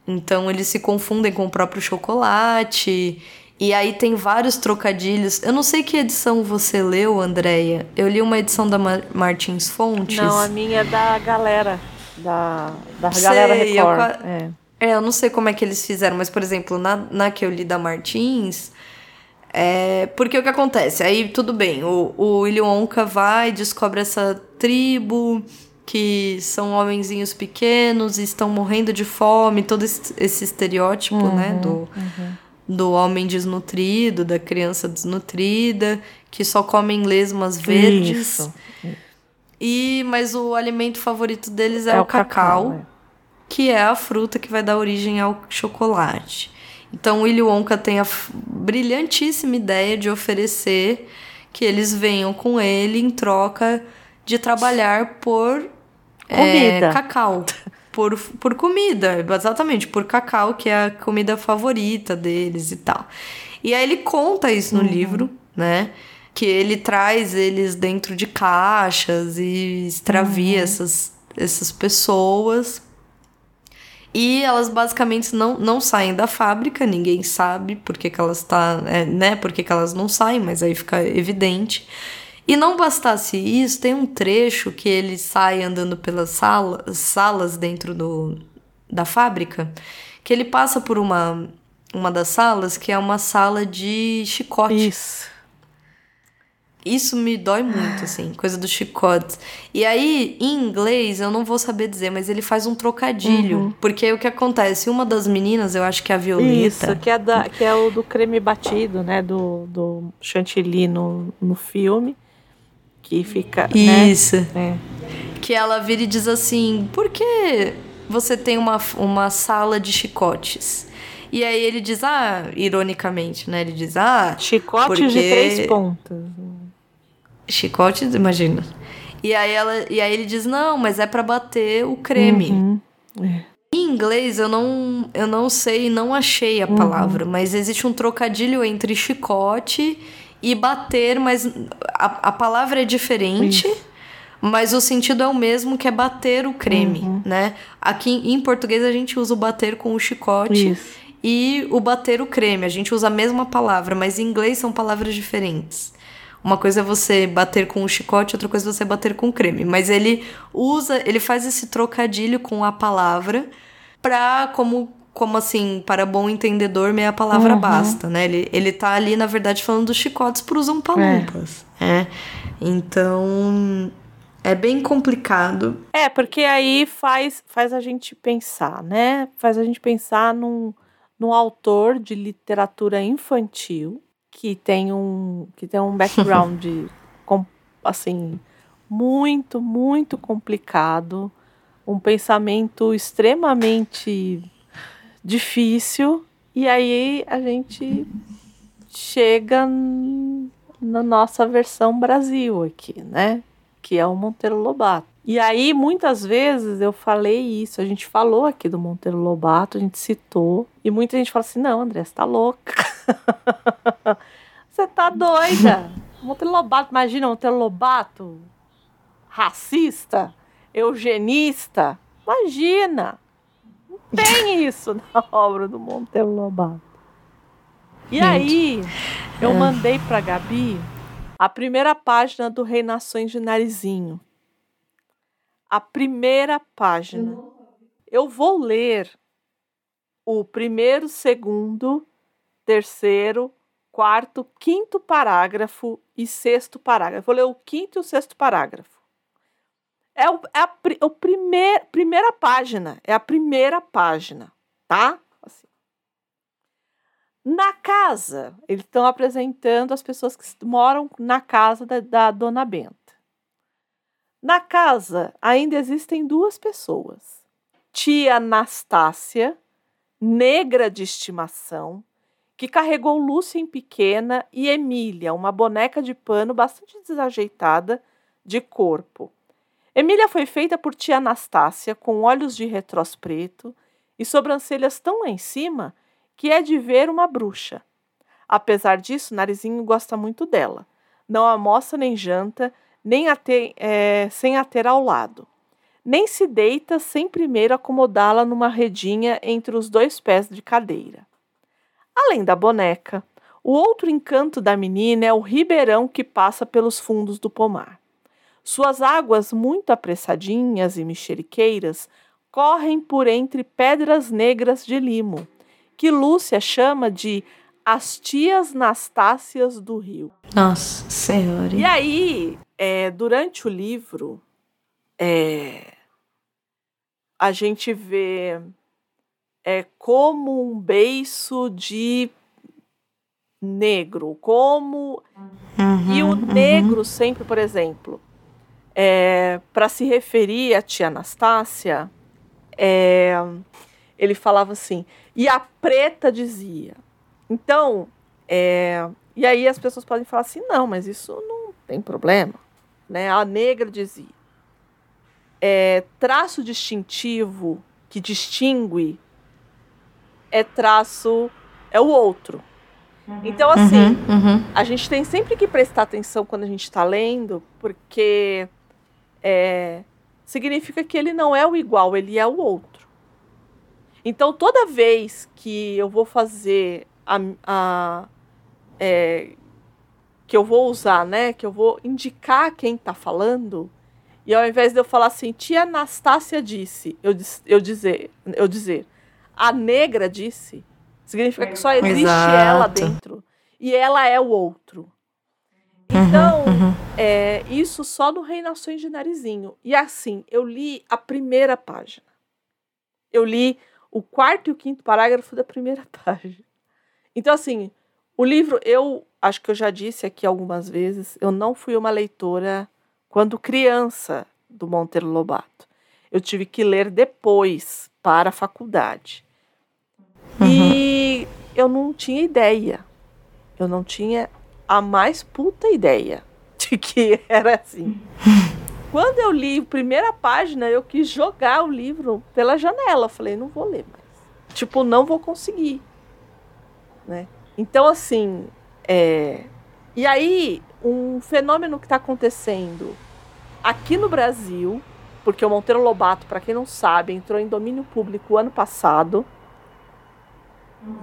Speaker 3: Então eles se confundem com o próprio chocolate. E aí tem vários trocadilhos. Eu não sei que edição você leu, Andréia. Eu li uma edição da Mar Martins Fontes.
Speaker 2: Não, a minha é da galera. Da, da sei, galera Record.
Speaker 3: Eu, é. É, eu não sei como é que eles fizeram, mas, por exemplo, na, na que eu li da Martins. É, porque o que acontece? Aí tudo bem, o, o Willy Wonka vai, descobre essa tribo que são homenzinhos pequenos e estão morrendo de fome, todo esse, estereótipo, né, uhum, né, do, uhum do homem desnutrido, da criança desnutrida, que só comem lesmas verdes. Isso. E mas o alimento favorito deles é, é o, cacau, cacau é. Que é a fruta que vai dar origem ao chocolate. Então Willy Wonka tem a brilhantíssima ideia de oferecer que eles venham com ele em troca de trabalhar por é, cacau. por, por comida, exatamente, por cacau, que é a comida favorita deles e tal. E aí ele conta isso no uhum. livro, né? Que ele traz eles dentro de caixas e extravia uhum. essas, essas pessoas. E elas basicamente não, não saem da fábrica, ninguém sabe por que, elas tá, é, né, por que, que elas não saem, mas aí fica evidente. E não bastasse isso, tem um trecho que ele sai andando pelas sala, salas dentro do, da fábrica, que ele passa por uma, uma das salas que é uma sala de chicote.
Speaker 2: Isso.
Speaker 3: Isso me dói muito, assim, coisa do chicote. E aí, em inglês, eu não vou saber dizer, mas ele faz um trocadilho.
Speaker 2: Uhum.
Speaker 3: Porque o que acontece? Uma das meninas, eu acho que é a Violeta.
Speaker 2: Isso, que é, da, que é o do creme batido, né? Do, do chantilly no, no filme. Que fica. né?
Speaker 3: Isso.
Speaker 2: É.
Speaker 3: Que ela vira e diz assim: por que você tem uma, uma sala de chicotes? E aí ele diz, ah, ironicamente, né? Ele diz, ah.
Speaker 2: Chicote de
Speaker 3: Porque-
Speaker 2: três pontas.
Speaker 3: Chicote, imagina. E aí, ela, e aí ele diz, não, mas é pra bater o creme.
Speaker 2: Uhum. É.
Speaker 3: Em inglês eu não, eu não sei, não achei a palavra, mas existe um trocadilho entre chicote e bater, mas a, a palavra é diferente, mas o sentido é o mesmo, que é bater o creme, né? Aqui em português a gente usa o bater com o chicote
Speaker 2: Isso.
Speaker 3: e o bater o creme. A gente usa a mesma palavra, mas em inglês são palavras diferentes. Uma coisa é você bater com o chicote, outra coisa é você bater com o creme. Mas ele usa, ele faz esse trocadilho com a palavra pra, como, como assim, para bom entendedor, meia palavra
Speaker 2: Uhum.
Speaker 3: basta, né? Ele, ele tá ali, na verdade, falando dos chicotes pros umpalumpas. É. Então, é bem complicado.
Speaker 2: É, porque aí faz, faz a gente pensar, né? Faz a gente pensar num, num autor de literatura infantil que tem um, que tem um background assim muito, muito complicado, um pensamento extremamente difícil, e aí a gente chega na nossa versão Brasil aqui, né? Que é o Monteiro Lobato. E aí, muitas vezes eu falei isso, a gente falou aqui do Monteiro Lobato, a gente citou, e muita gente fala assim: não, André, você tá louca. você tá doida. Monteiro Lobato, imagina, Monteiro Lobato, racista, eugenista. Imagina! Não tem isso na obra do Monteiro Lobato. E
Speaker 3: Gente,
Speaker 2: aí, eu
Speaker 3: é.
Speaker 2: mandei pra Gabi a primeira página do Reinações de Narizinho. A primeira página. Eu vou ler o primeiro, segundo, terceiro, quarto, quinto parágrafo e sexto parágrafo. Vou ler o quinto e o sexto parágrafo. É, o, é a o primeir, primeira página. É a primeira página, tá? Assim. Na casa, eles estão apresentando as pessoas que moram na casa da, da dona Benta. Na casa ainda existem duas pessoas: tia Anastácia, negra de estimação, que carregou Lúcia em pequena, e Emília, uma boneca de pano bastante desajeitada de corpo. Emília foi feita por tia Anastácia, com olhos de retrós preto e sobrancelhas tão lá em cima que é de ver uma bruxa. Apesar disso, Narizinho gosta muito dela. Não almoça nem janta, nem a ter, eh, sem a ter ao lado. Nem se deita sem primeiro acomodá-la numa redinha entre os dois pés de cadeira. Além da boneca, o outro encanto da menina é o ribeirão que passa pelos fundos do pomar. Suas águas, muito apressadinhas e mexeriqueiras, correm por entre pedras negras de limo, que Lúcia chama de as tias Nastácias do Rio.
Speaker 3: Nossa senhora.
Speaker 2: E aí, é, durante o livro, é, a gente vê é, como um beiço de negro, como
Speaker 3: Uhum,
Speaker 2: e o
Speaker 3: uhum.
Speaker 2: negro sempre, por exemplo, é, para se referir a tia Anastácia, é, ele falava assim, e a preta dizia. Então, é, e aí as pessoas podem falar assim, não, mas isso não tem problema. Né? A negra dizia. É, traço distintivo que distingue é traço, é o outro. Então, assim,
Speaker 3: Uhum, uhum.
Speaker 2: a gente tem sempre que prestar atenção quando a gente está lendo, porque é, significa que ele não é o igual, ele é o outro. Então, toda vez que eu vou fazer a, a é, que eu vou usar, né, que eu vou indicar quem está falando, e ao invés de eu falar assim, tia Anastácia disse, eu, eu dizer, eu dizer, a negra disse, significa que só existe Exato. ela dentro e ela é o outro. Uhum, então, uhum, uhum. É, isso só no Rei Nações de Narizinho. E assim, eu li a primeira página. Eu li o quarto e o quinto parágrafo da primeira página. Então, assim, o livro, eu acho que eu já disse aqui algumas vezes, eu não fui uma leitora quando criança do Monteiro Lobato. Eu tive que ler depois para a faculdade. Uhum. E eu não tinha ideia. Eu não tinha a mais puta ideia de que era assim. Quando eu li a primeira página, eu quis jogar o livro pela janela. falei, não vou ler mais. Tipo, não vou conseguir. Né? Então, assim, é... e aí, um fenômeno que está acontecendo aqui no Brasil, porque o Monteiro Lobato, para quem não sabe, entrou em domínio público ano passado.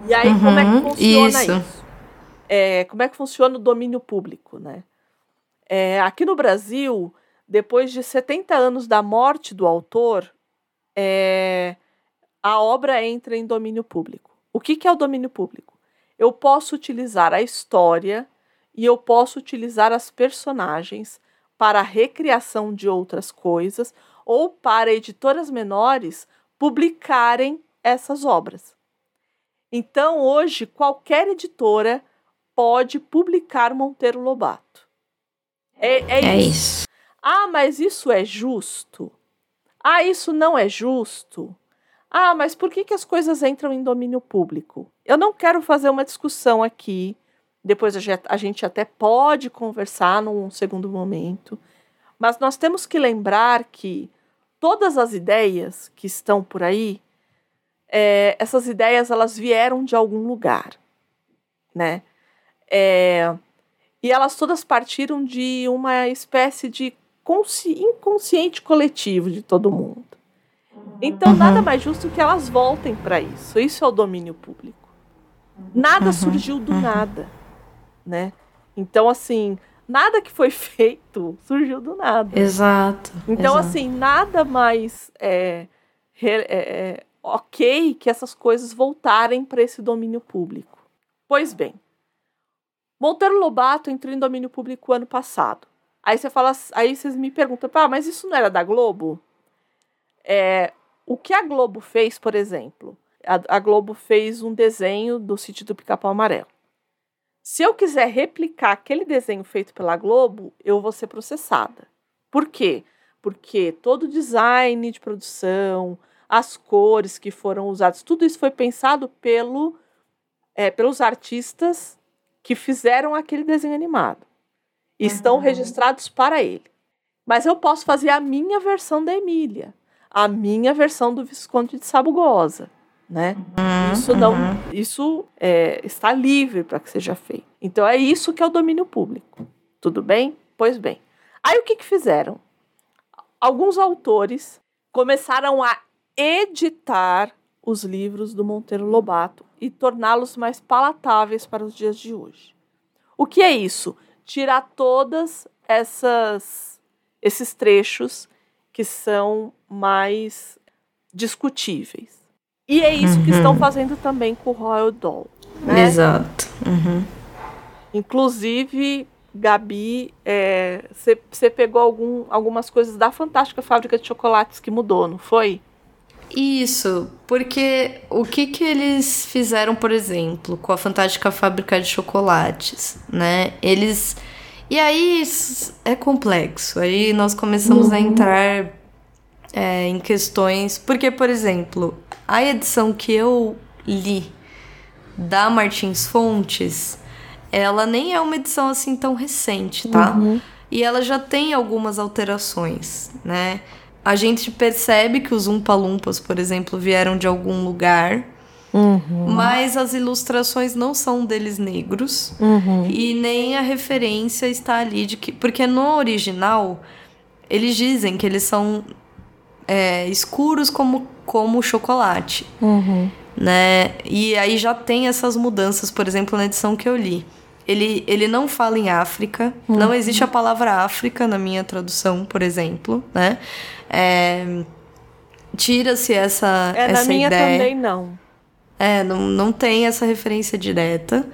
Speaker 2: E aí, uhum, como é que uhum, funciona isso? isso? É, como é que funciona o domínio público, né? É, aqui no Brasil, depois de 70 anos da morte do autor, é, a obra entra em domínio público. O que, que é o domínio público? Eu posso utilizar a história e eu posso utilizar as personagens para a recriação de outras coisas ou para editoras menores publicarem essas obras. Então, hoje, qualquer editora pode publicar Monteiro Lobato. É, é, é isso. isso. Ah, mas isso é justo? Ah, isso não é justo? Ah, mas por que, que as coisas entram em domínio público? Eu não quero fazer uma discussão aqui. Depois a gente até pode conversar num segundo momento. Mas nós temos que lembrar que todas as ideias que estão por aí, é, essas ideias elas vieram de algum lugar, né? É, e elas todas partiram de uma espécie de inconsciente coletivo de todo mundo. Então, uhum. nada mais justo que elas voltem para isso. Isso é o domínio público. Nada uhum. surgiu do uhum. nada, né? Então, assim, nada que foi feito surgiu do nada.
Speaker 3: Exato.
Speaker 2: Então,
Speaker 3: exato.
Speaker 2: assim, nada mais é, é, é, ok que essas coisas voltarem para esse domínio público. Pois bem, Monteiro Lobato entrou em domínio público ano passado. Aí você fala, aí vocês me perguntam, pá, mas isso não era da Globo? É, o que a Globo fez, por exemplo, a, a Globo fez um desenho do sítio do Pica-Pau Amarelo. Se eu quiser replicar aquele desenho feito pela Globo, eu vou ser processada. Por quê? Porque todo o design de produção, as cores que foram usadas, tudo isso foi pensado pelo, é, pelos artistas que fizeram aquele desenho animado. E estão uhum. registrados para ele. Mas eu posso fazer a minha versão da Emília, a minha versão do Visconde de Sabugosa né? Uhum, isso não, uhum. isso é, está livre para que seja feito. Então é isso que é o domínio público. Tudo bem? Pois bem. Aí o que, que fizeram? Alguns autores começaram a editar os livros do Monteiro Lobato e torná-los mais palatáveis para os dias de hoje. O que é isso? Tirar todas essas esses trechos que são mais discutíveis. E é isso uhum. que estão fazendo também com o Royal Doll. Né?
Speaker 3: Exato. Uhum.
Speaker 2: Inclusive, Gabi, você é, pegou algum, algumas coisas da Fantástica Fábrica de Chocolates que mudou, não foi?
Speaker 3: Isso, porque o que que eles fizeram, por exemplo, com a Fantástica Fábrica de Chocolates, né? Eles e aí é complexo. Aí nós começamos uhum. a entrar é, em questões, porque por exemplo, a edição que eu li da Martins Fontes, ela nem é uma edição assim tão recente, tá? Uhum. E ela já tem algumas alterações, né? A gente percebe que os Umpalumpas, por exemplo, vieram de algum lugar, uhum. mas as ilustrações não são deles negros uhum. e nem a referência está ali de que. Porque no original, eles dizem que eles são é, escuros como, como chocolate.
Speaker 2: Uhum.
Speaker 3: Né? E aí já tem essas mudanças, por exemplo, na edição que eu li. Ele, ele não fala em África, uhum. não existe a palavra África na minha tradução, por exemplo, né? É, Tira-se essa,
Speaker 2: é,
Speaker 3: essa
Speaker 2: na minha
Speaker 3: ideia.
Speaker 2: também não.
Speaker 3: É, não, não tem essa referência direta.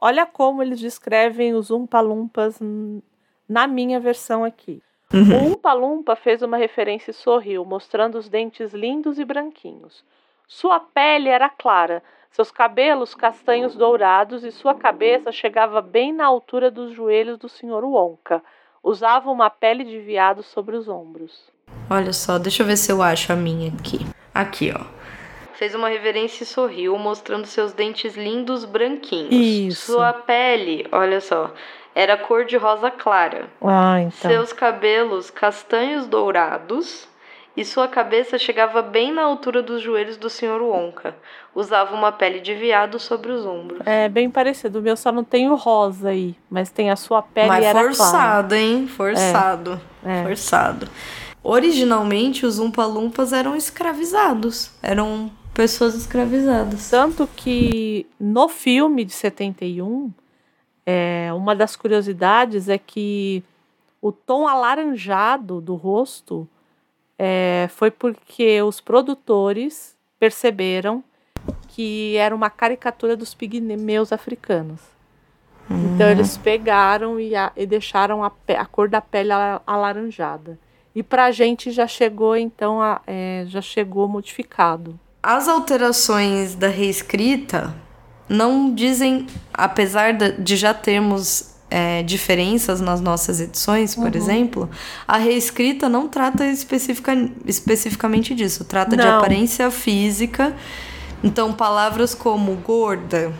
Speaker 2: Olha como eles descrevem os Umpa-Lumpas na minha versão aqui.
Speaker 3: Uhum.
Speaker 2: O Umpa Lumpa fez uma referência e sorriu, mostrando os dentes lindos e branquinhos. Sua pele era clara, seus cabelos castanhos dourados e sua cabeça chegava bem na altura dos joelhos do Sr. Wonka. Usava uma pele de veado sobre os ombros.
Speaker 3: Olha só, deixa eu ver se eu acho a minha aqui. Aqui, ó. Fez uma reverência e sorriu, mostrando seus dentes lindos branquinhos.
Speaker 2: Isso.
Speaker 3: Sua pele, olha só, era cor de rosa clara.
Speaker 2: Ah, então.
Speaker 3: Seus cabelos castanhos dourados e sua cabeça chegava bem na altura dos joelhos do Sr. Wonka. Usava uma pele de veado sobre os ombros.
Speaker 2: É bem parecido. O meu só não tem o rosa aí, mas tem a sua pele
Speaker 3: Mas
Speaker 2: era
Speaker 3: forçado,
Speaker 2: clara.
Speaker 3: hein? Forçado.
Speaker 2: É.
Speaker 3: Forçado. Originalmente, os Umpa-Lumpas eram escravizados. Eram pessoas escravizadas.
Speaker 2: Tanto que no filme de 71, é, uma das curiosidades é que o tom alaranjado do rosto é, foi porque os produtores perceberam que era uma caricatura dos pigmeus africanos. Então eles pegaram e, a- e deixaram a, a cor da pele ala- alaranjada. E pra gente já chegou, então, a- é, já chegou modificado.
Speaker 3: As alterações da reescrita não dizem, apesar de já termos é, diferenças nas nossas edições, por exemplo, a reescrita não trata especifica, especificamente disso. Trata de
Speaker 2: Não.
Speaker 3: aparência física. Então, palavras como gorda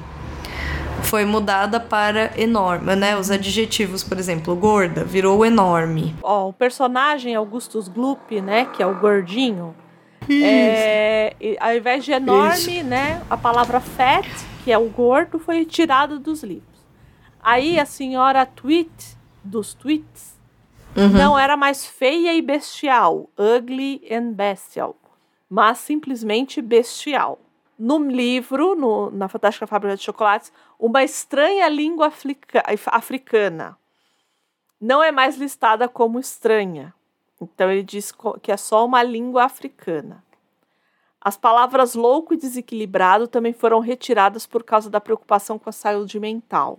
Speaker 3: foi mudada para enorme, né? Os adjetivos, por exemplo, gorda virou enorme.
Speaker 2: Ó, o personagem Augustus Gloop, né, que é o gordinho, é, ao invés de enorme, né, a palavra fat, que é o gordo, foi tirada dos livros. Aí a senhora Tweet, dos tweets, não era mais feia e bestial, ugly and bestial, mas simplesmente bestial. No livro, no- na Fantástica Fábrica de Chocolates, uma estranha língua africa- africana não é mais listada como estranha. Então ele diz que é só uma língua africana. As palavras louco e desequilibrado também foram retiradas por causa da preocupação com a saúde mental.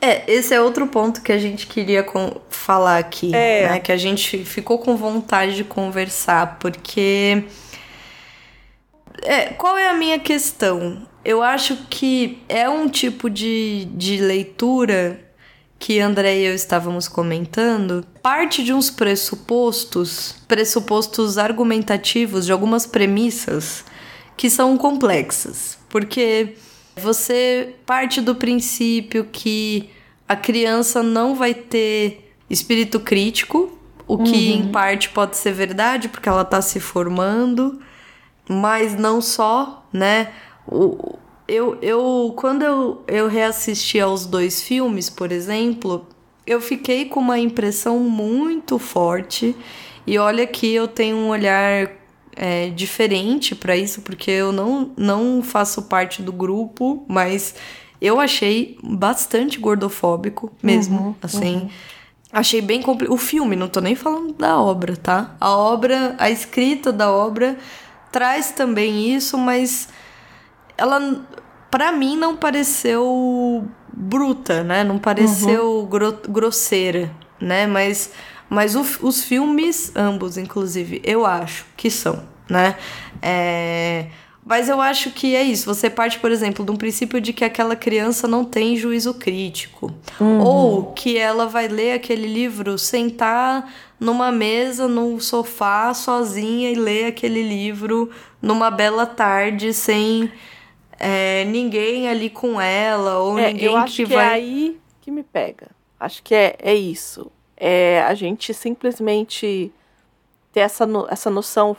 Speaker 3: É, esse é outro ponto que a gente queria falar aqui,
Speaker 2: É.
Speaker 3: né? Que a gente ficou com vontade de conversar, porque. É, qual é a minha questão? Eu acho que é um tipo de, de leitura que André e eu estávamos comentando, parte de uns pressupostos, pressupostos argumentativos, de algumas premissas que são complexas. Porque você parte do princípio que a criança não vai ter espírito crítico, o que em parte pode ser verdade, porque ela está se formando, mas não só, né? O, eu, eu, quando eu, eu reassisti aos dois filmes, por exemplo, eu fiquei com uma impressão muito forte. E olha que eu tenho um olhar é, diferente para isso, porque eu não, não faço parte do grupo, mas eu achei bastante gordofóbico mesmo, assim. Achei bem complicado. O filme, não tô nem falando da obra, tá? A obra, a escrita da obra traz também isso, mas ela para mim não pareceu bruta, né? Não pareceu gro- grosseira, né? Mas mas o- os filmes ambos, inclusive, eu acho que são, né? É, mas eu acho que é isso. Você parte, por exemplo, de um princípio de que aquela criança não tem juízo crítico. Ou que ela vai ler aquele livro, sentar numa mesa, num sofá, sozinha e ler aquele livro numa bela tarde, sem é, ninguém ali com ela, ou
Speaker 2: É,
Speaker 3: ninguém
Speaker 2: eu acho que,
Speaker 3: que
Speaker 2: é
Speaker 3: vai.
Speaker 2: aí que me pega. Acho que é, é isso. É a gente simplesmente ter essa, no- essa noção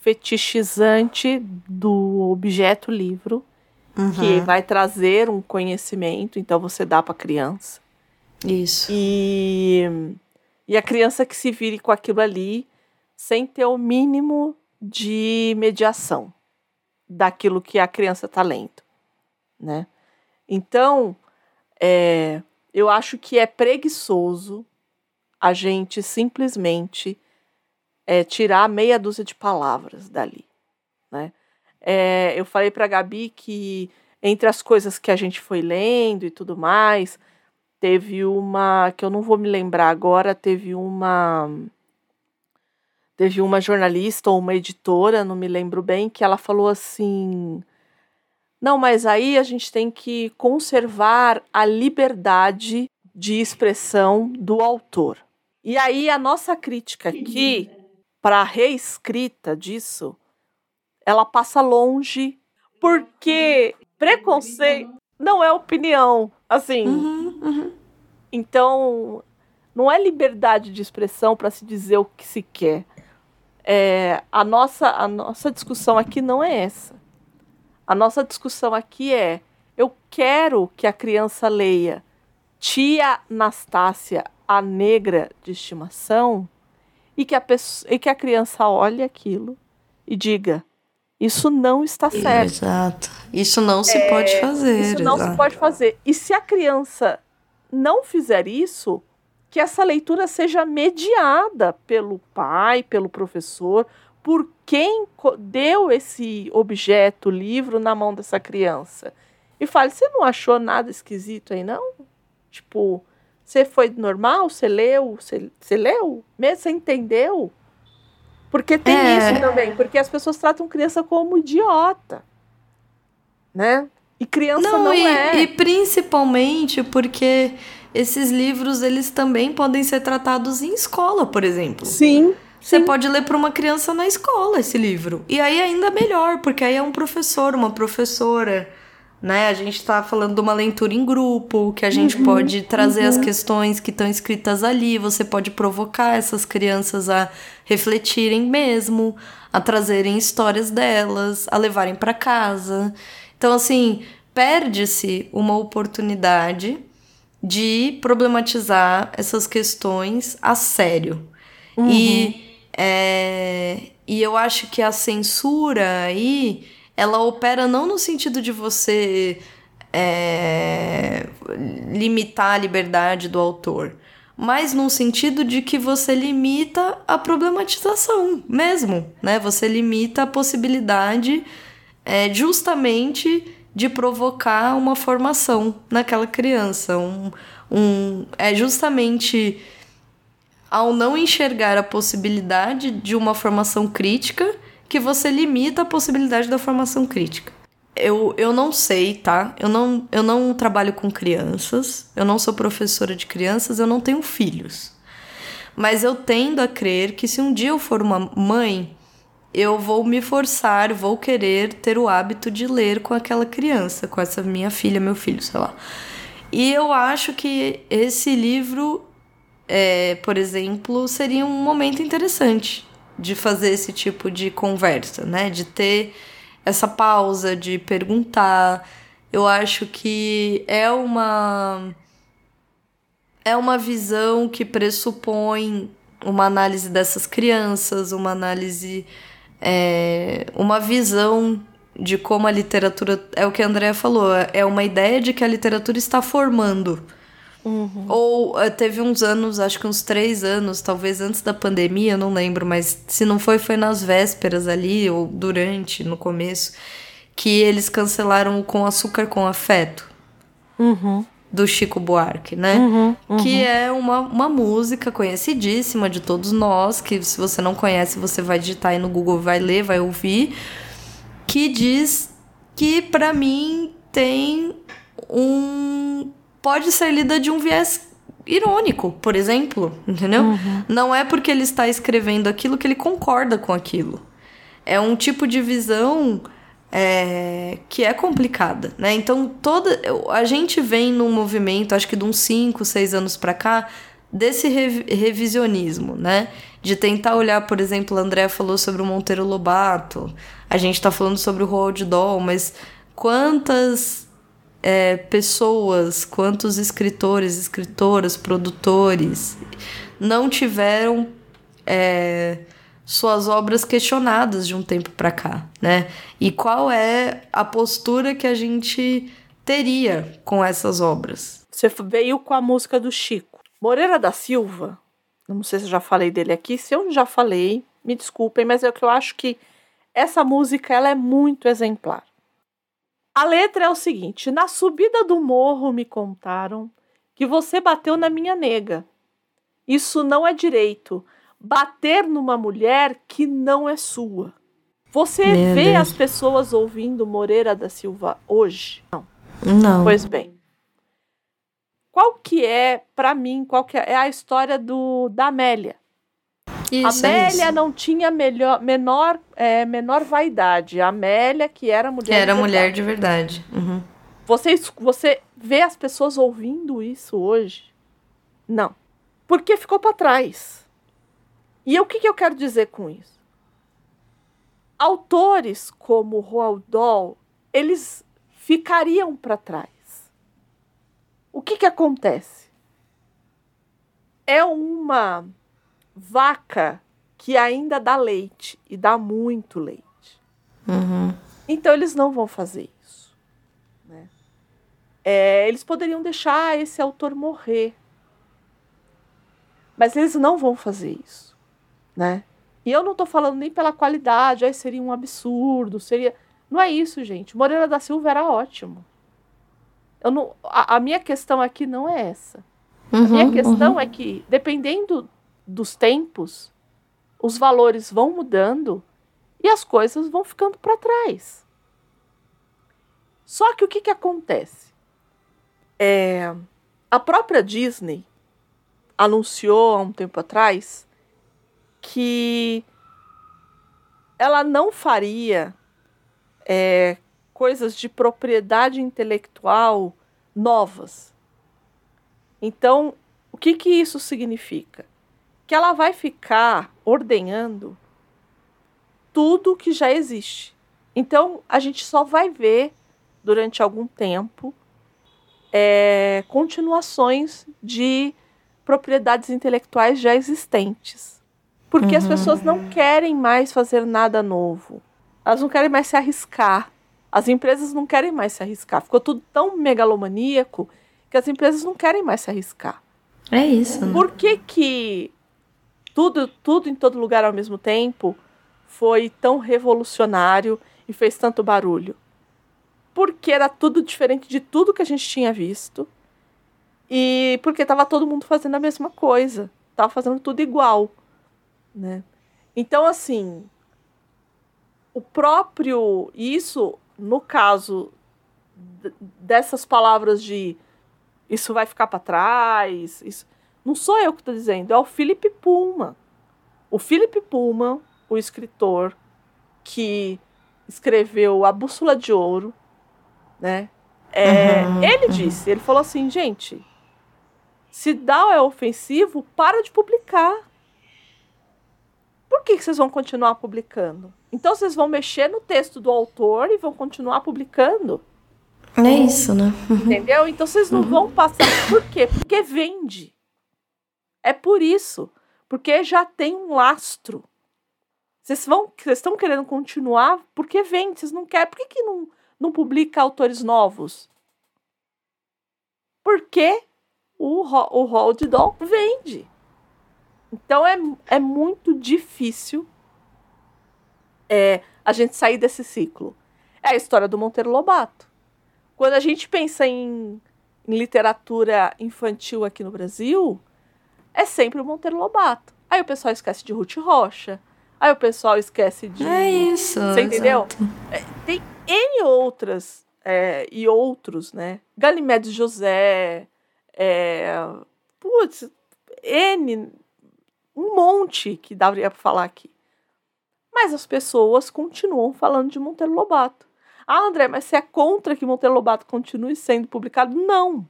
Speaker 2: fetichizante do objeto livro, que
Speaker 3: Uhum.
Speaker 2: vai trazer um conhecimento, então você dá para criança.
Speaker 3: Isso.
Speaker 2: E, e a criança que se vire com aquilo ali sem ter o mínimo de mediação daquilo que a criança está lendo, né? Então, é, eu acho que é preguiçoso a gente simplesmente é, tirar meia dúzia de palavras dali, né? É, eu falei para Gabi que entre as coisas que a gente foi lendo e tudo mais, teve uma que eu não vou me lembrar agora, teve uma teve uma jornalista ou uma editora, não me lembro bem, que ela falou assim: "Não, mas aí a gente tem que conservar a liberdade de expressão do autor". E aí a nossa crítica aqui para a reescrita disso, ela passa longe, porque preconceito não é opinião, assim.
Speaker 3: Uhum, uhum.
Speaker 2: Então, não é liberdade de expressão para se dizer o que se quer. É, a, nossa, a nossa discussão aqui não é essa. A nossa discussão aqui é: eu quero que a criança leia Tia Anastácia, a negra de estimação, e que a, pessoa, e que a criança olhe aquilo e diga: isso não está certo.
Speaker 3: Exato. Isso não se é, pode fazer.
Speaker 2: Isso não
Speaker 3: exato.
Speaker 2: se pode fazer. E se a criança não fizer isso, que essa leitura seja mediada pelo pai, pelo professor, por quem deu esse objeto, livro, na mão dessa criança. E fale: você não achou nada esquisito aí, não? Tipo, você foi normal? Você leu? Você, você leu? Mesmo? Você entendeu? Porque tem é. isso também, porque as pessoas tratam criança como idiota. Né? E criança não, não
Speaker 3: e,
Speaker 2: é.
Speaker 3: E principalmente porque esses livros eles também podem ser tratados em escola, por exemplo.
Speaker 2: Sim.
Speaker 3: Você pode ler para uma criança na escola esse livro. E aí ainda melhor, porque aí é um professor, uma professora né? A gente está falando de uma leitura em grupo, que a gente uhum, pode trazer uhum. as questões que estão escritas ali, você pode provocar essas crianças a refletirem mesmo, a trazerem histórias delas, a levarem para casa. Então, assim, perde-se uma oportunidade de problematizar essas questões a sério. Uhum. E, é, e eu acho que a censura aí ela opera não no sentido de você é, limitar a liberdade do autor, mas no sentido de que você limita a problematização mesmo, né? Você limita a possibilidade é, justamente de provocar uma formação naquela criança. Um, um, é justamente ao não enxergar a possibilidade de uma formação crítica que você limita a possibilidade da formação crítica. Eu, eu não sei, tá? Eu não, eu não trabalho com crianças, eu não sou professora de crianças, eu não tenho filhos. Mas eu tendo a crer que se um dia eu for uma mãe, eu vou me forçar, vou querer ter o hábito de ler com aquela criança, com essa minha filha, meu filho, sei lá. E eu acho que esse livro, é, por exemplo, seria um momento interessante de fazer esse tipo de conversa, né? De ter essa pausa, de perguntar. Eu acho que é uma é uma visão que pressupõe uma análise dessas crianças, uma análise, é, uma visão de como a literatura. É o que a Andrea falou, é uma ideia de que a literatura está formando
Speaker 2: Uhum.
Speaker 3: Ou uh, teve uns anos, acho que uns três anos, talvez antes da pandemia, eu não lembro, mas se não foi, foi nas vésperas ali, ou durante, no começo, que eles cancelaram o Com Açúcar com Afeto.
Speaker 2: Uhum.
Speaker 3: Do Chico Buarque, né?
Speaker 2: Uhum, uhum.
Speaker 3: Que é uma, uma música conhecidíssima de todos nós, que se você não conhece, você vai digitar aí no Google, vai ler, vai ouvir, que diz que para mim tem um pode ser lida de um viés irônico, por exemplo, entendeu?
Speaker 2: Uhum.
Speaker 3: Não é porque ele está escrevendo aquilo que ele concorda com aquilo. É um tipo de visão é, que é complicada, né? Então, toda a gente vem num movimento, acho que de uns 5, 6 anos para cá, desse revisionismo, né? De tentar olhar, por exemplo, a André falou sobre o Monteiro Lobato, a gente está falando sobre o Roald Dahl, mas quantas é, pessoas, quantos escritores, escritoras, produtores não tiveram é, suas obras questionadas de um tempo para cá, né? E qual é a postura que a gente teria com essas obras?
Speaker 2: Você veio com a música do Chico. Moreira da Silva, não sei se eu já falei dele aqui, se eu já falei, me desculpem, mas é o que eu acho que essa música ela é muito exemplar. A letra é o seguinte: Na subida do morro me contaram que você bateu na minha nega. Isso não é direito. Bater numa mulher que não é sua. Você Meu vê Deus. as pessoas ouvindo Moreira da Silva hoje? Não.
Speaker 3: Não.
Speaker 2: Pois bem. Qual que é, para mim, qual que é, é a história do da Amélia? Isso, Amélia é não tinha melhor, menor, é, menor vaidade. A Amélia, que era mulher
Speaker 3: que era de mulher de verdade. Uhum.
Speaker 2: Você, você vê as pessoas ouvindo isso hoje? Não. Porque ficou para trás. E o que, que eu quero dizer com isso? Autores como Roald Dahl, eles ficariam para trás. O que, que acontece? É uma vaca que ainda dá leite e dá muito leite.
Speaker 3: Uhum.
Speaker 2: Então eles não vão fazer isso. Né? É, eles poderiam deixar esse autor morrer. Mas eles não vão fazer isso. Né? E eu não estou falando nem pela qualidade, aí seria um absurdo, seria. Não é isso, gente. Moreira da Silva era ótimo. Eu não, a, a minha questão aqui não é essa. Uhum, a minha questão uhum. é que, dependendo dos tempos, os valores vão mudando e as coisas vão ficando para trás. Só que o que, que acontece? É, a própria Disney anunciou há um tempo atrás que ela não faria é, coisas de propriedade intelectual novas. Então, o que, que isso significa? que ela vai ficar ordenhando tudo que já existe. Então, a gente só vai ver durante algum tempo é, continuações de propriedades intelectuais já existentes. Porque uhum. as pessoas não querem mais fazer nada novo. Elas não querem mais se arriscar. As empresas não querem mais se arriscar. Ficou tudo tão megalomaníaco que as empresas não querem mais se arriscar.
Speaker 3: É isso. Né?
Speaker 2: Por que, que tudo, tudo em todo lugar ao mesmo tempo foi tão revolucionário e fez tanto barulho? Porque era tudo diferente de tudo que a gente tinha visto. E porque estava todo mundo fazendo a mesma coisa. Tava fazendo tudo igual, né? Então, assim, o próprio isso, no caso dessas palavras de isso vai ficar para trás, isso, não sou eu que estou dizendo, é o Philip Pullman. O Philip Pullman, o escritor que escreveu A Bússola de Ouro, né? É, uhum, ele uhum. disse, ele falou assim, gente, se Down é ofensivo, para de publicar. Que, que vocês vão continuar publicando? Então vocês vão mexer no texto do autor e vão continuar publicando?
Speaker 3: É isso, né?
Speaker 2: Entendeu? Então vocês não uhum. vão passar. Por quê? Porque vende. É por isso, porque já tem um lastro. Vocês vão, vocês estão querendo continuar porque vende, vocês não querem. Por que, que não, não publica autores novos? Porque o, o Hold Doll vende. Então é, é muito difícil é, a gente sair desse ciclo. É a história do Monteiro Lobato. Quando a gente pensa em, em literatura infantil aqui no Brasil, é sempre o Monteiro Lobato. Aí o pessoal esquece de Ruth Rocha. Aí o pessoal esquece de.
Speaker 3: É isso.
Speaker 2: Você entendeu? É, tem N outras é, e outros, né? Galimedes José. É, putz, N. Um monte que daria para falar aqui. Mas as pessoas continuam falando de Monteiro Lobato. Ah, André, mas você é contra que Monteiro Lobato continue sendo publicado? Não.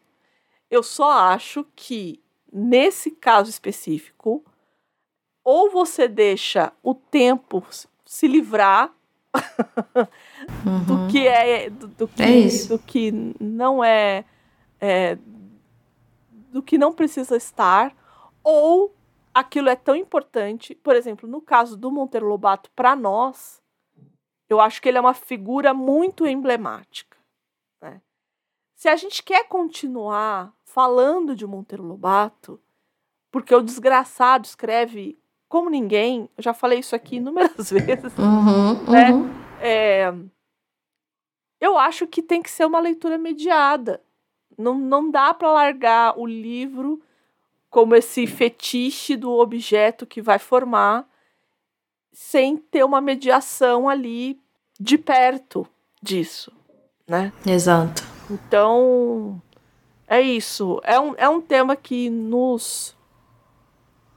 Speaker 2: Eu só acho que nesse caso específico, ou você deixa o tempo se livrar uhum. do que é do, do que,
Speaker 3: é
Speaker 2: do que não é, é, do que não precisa estar, ou aquilo é tão importante. Por exemplo, no caso do Monteiro Lobato, para nós, eu acho que ele é uma figura muito emblemática. Né? Se a gente quer continuar falando de Monteiro Lobato, porque o desgraçado escreve como ninguém, eu já falei isso aqui inúmeras vezes,
Speaker 3: uhum, né? Uhum.
Speaker 2: É, eu acho que tem que ser uma leitura mediada. Não, não dá para largar o livro como esse fetiche do objeto que vai formar sem ter uma mediação ali de perto disso, né?
Speaker 3: Exato.
Speaker 2: Então, é isso. É um, é um tema que nos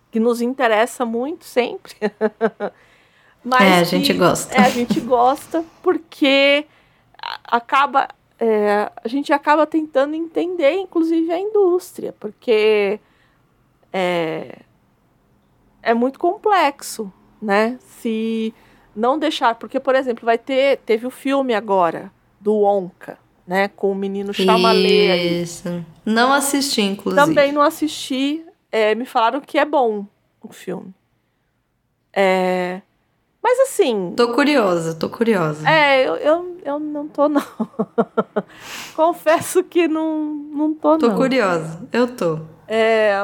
Speaker 2: que nos interessa muito sempre.
Speaker 3: Mas é, a gente gosta.
Speaker 2: É, a gente gosta porque acaba é, a gente acaba tentando entender, inclusive, a indústria, porque é, é muito complexo, né? Se não deixar, porque, por exemplo, vai ter, teve o filme agora do Onca, né? Com o menino Chamalé.
Speaker 3: Isso. Não assisti, inclusive.
Speaker 2: Também não assisti. É, me falaram que é bom o filme. É, mas assim.
Speaker 3: Tô curiosa, tô curiosa.
Speaker 2: É, eu, eu, eu não tô, não. Confesso que não, não tô,
Speaker 3: tô
Speaker 2: não.
Speaker 3: Tô curiosa, eu tô.
Speaker 2: É,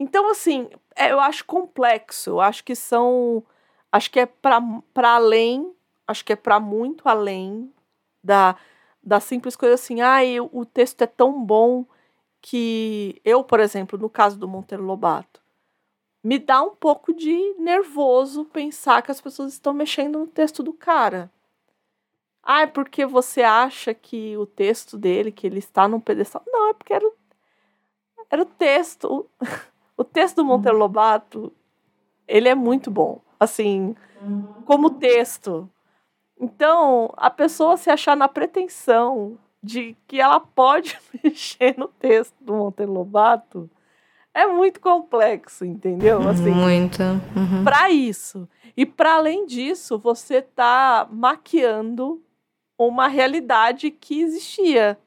Speaker 2: então, assim, é, eu acho complexo. Eu acho que são. Acho que é para além. Acho que é para muito além da, da simples coisa assim. Ah, eu, o texto é tão bom que eu, por exemplo, no caso do Monteiro Lobato, me dá um pouco de nervoso pensar que as pessoas estão mexendo no texto do cara. Ah, é porque você acha que o texto dele, que ele está num pedestal. Não, é porque era, era o texto. O texto do Monteiro uhum. Lobato, ele é muito bom. Assim, como texto. Então, a pessoa se achar na pretensão de que ela pode mexer no texto do Monteiro Lobato é muito complexo, entendeu?
Speaker 3: Assim, muito. Uhum.
Speaker 2: Para isso. E para além disso, você está maquiando uma realidade que existia.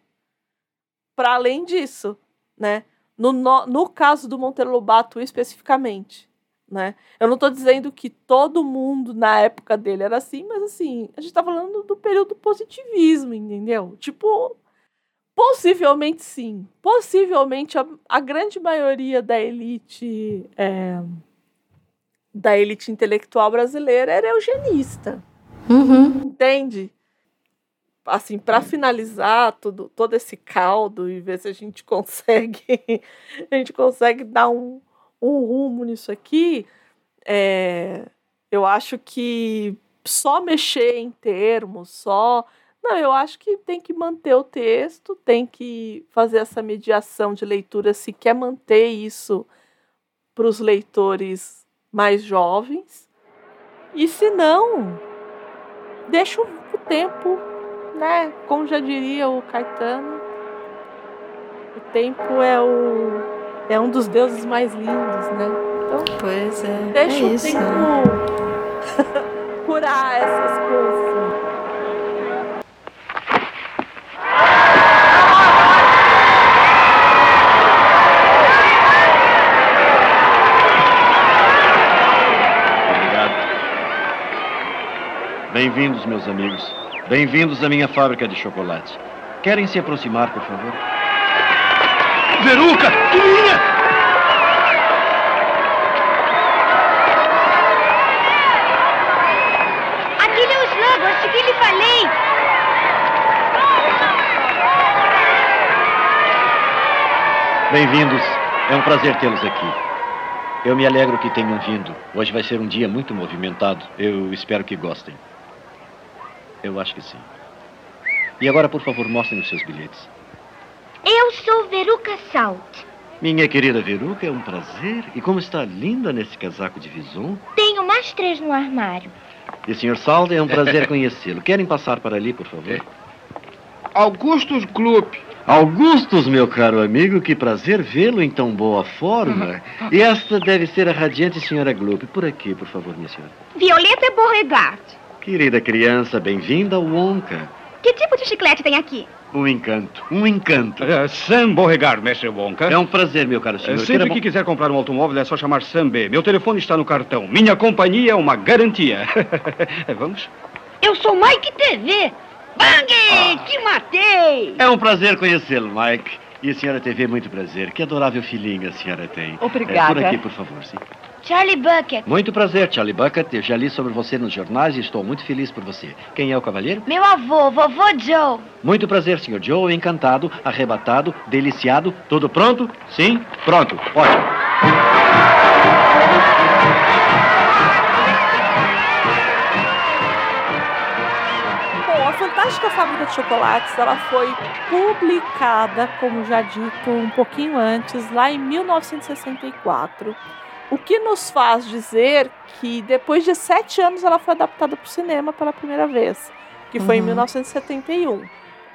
Speaker 2: Para além disso, né? No, no, no, caso do Monteiro Lobato especificamente, né? Eu não estou dizendo que todo mundo na época dele era assim, mas assim, a gente está falando do período positivismo, entendeu? Tipo, Possivelmente sim. Possivelmente a, a grande maioria da elite é, da elite intelectual brasileira era eugenista.
Speaker 3: Uhum.
Speaker 2: Entende? Assim, para finalizar tudo, todo esse caldo e ver se a gente consegue a gente consegue dar um, um rumo nisso aqui, é, eu acho que só mexer em termos, só não, eu acho que tem que manter o texto, tem que fazer essa mediação de leitura se quer manter isso para os leitores mais jovens. E se não, deixa o tempo, né? Como já diria o Caetano, o tempo é o é um dos deuses mais lindos, né?
Speaker 3: Então, pois é.
Speaker 2: Deixa
Speaker 3: é
Speaker 2: o
Speaker 3: isso.
Speaker 2: tempo curar essas coisas.
Speaker 4: Bem-vindos, meus amigos. Bem-vindos à minha fábrica de chocolate. Querem se aproximar, por favor? Veruca! Filhinha!
Speaker 5: Aquele é o slug, que lhe falei.
Speaker 4: Bem-vindos. É um prazer tê-los aqui. Eu me alegro que tenham vindo. Hoje vai ser um dia muito movimentado. Eu espero que gostem. Eu acho que sim. E agora, por favor, mostrem os seus bilhetes.
Speaker 5: Eu sou Veruca Salt.
Speaker 4: Minha querida Veruca, é um prazer. E como está linda nesse casaco de vison.
Speaker 5: Tenho mais três no armário.
Speaker 4: E senhor Salt, é um prazer conhecê-lo. Querem passar para ali, por favor?
Speaker 6: Augustus Club.
Speaker 4: Augustus, meu caro amigo, que prazer vê-lo em tão boa forma. E esta deve ser a radiante senhora Gloop. Por aqui, por favor, minha senhora.
Speaker 5: Violeta Beauregard.
Speaker 4: Querida criança, bem-vinda ao Wonka.
Speaker 5: Que tipo de chiclete tem aqui?
Speaker 4: Um encanto, um encanto.
Speaker 7: Uh, Sam Beauregard, mestre Wonka.
Speaker 4: É um prazer, meu caro senhor.
Speaker 7: Uh, sempre que quiser comprar um automóvel é só chamar Sam B. Meu telefone está no cartão. Minha companhia é uma garantia. Vamos?
Speaker 8: Eu sou Mike TV. Bang! Ah. Te matei!
Speaker 4: É um prazer conhecê-lo, Mike. E a senhora TV, muito prazer. Que adorável filhinha a senhora tem.
Speaker 2: Obrigada.
Speaker 4: É, por aqui, por favor, sim.
Speaker 5: Charlie Bucket.
Speaker 4: Muito prazer, Charlie Bucket. Eu já li sobre você nos jornais e estou muito feliz por você. Quem é o cavalheiro?
Speaker 5: Meu avô, vovô Joe.
Speaker 4: Muito prazer, senhor Joe. Encantado, arrebatado, deliciado. Tudo pronto? Sim? Pronto. Ótimo.
Speaker 2: Bom, a Fantástica Fábrica de Chocolates, ela foi publicada, como já dito, um pouquinho antes, lá em 1964. O que nos faz dizer que depois de sete anos ela foi adaptada para o cinema pela primeira vez, que foi em 1971.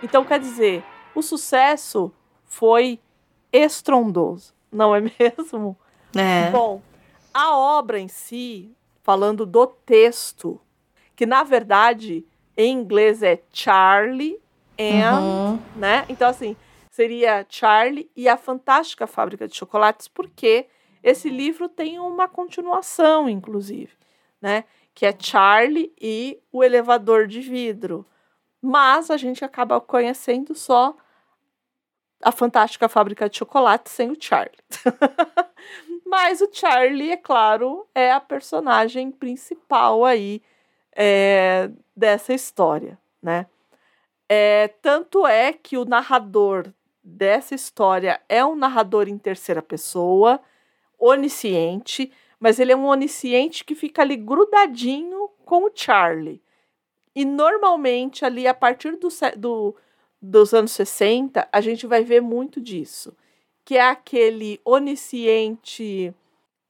Speaker 2: Então, quer dizer, o sucesso foi estrondoso, não é mesmo?
Speaker 3: É.
Speaker 2: Bom, a obra em si, falando do texto, que na verdade em inglês é Charlie and,
Speaker 3: Uhum.
Speaker 2: né? Então assim, seria Charlie e a Fantástica Fábrica de Chocolates, porque esse livro tem uma continuação, inclusive, né? Que é Charlie e o elevador de vidro. Mas a gente acaba conhecendo só a Fantástica Fábrica de Chocolates sem o Charlie. Mas o Charlie, é claro, é a personagem principal aí é, dessa história, né? É, tanto é que o narrador dessa história é um narrador em terceira pessoa, onisciente, mas ele é um onisciente que fica ali grudadinho com o Charlie. E normalmente, ali, a partir do, do- dos anos 60, a gente vai ver muito disso. Que é aquele onisciente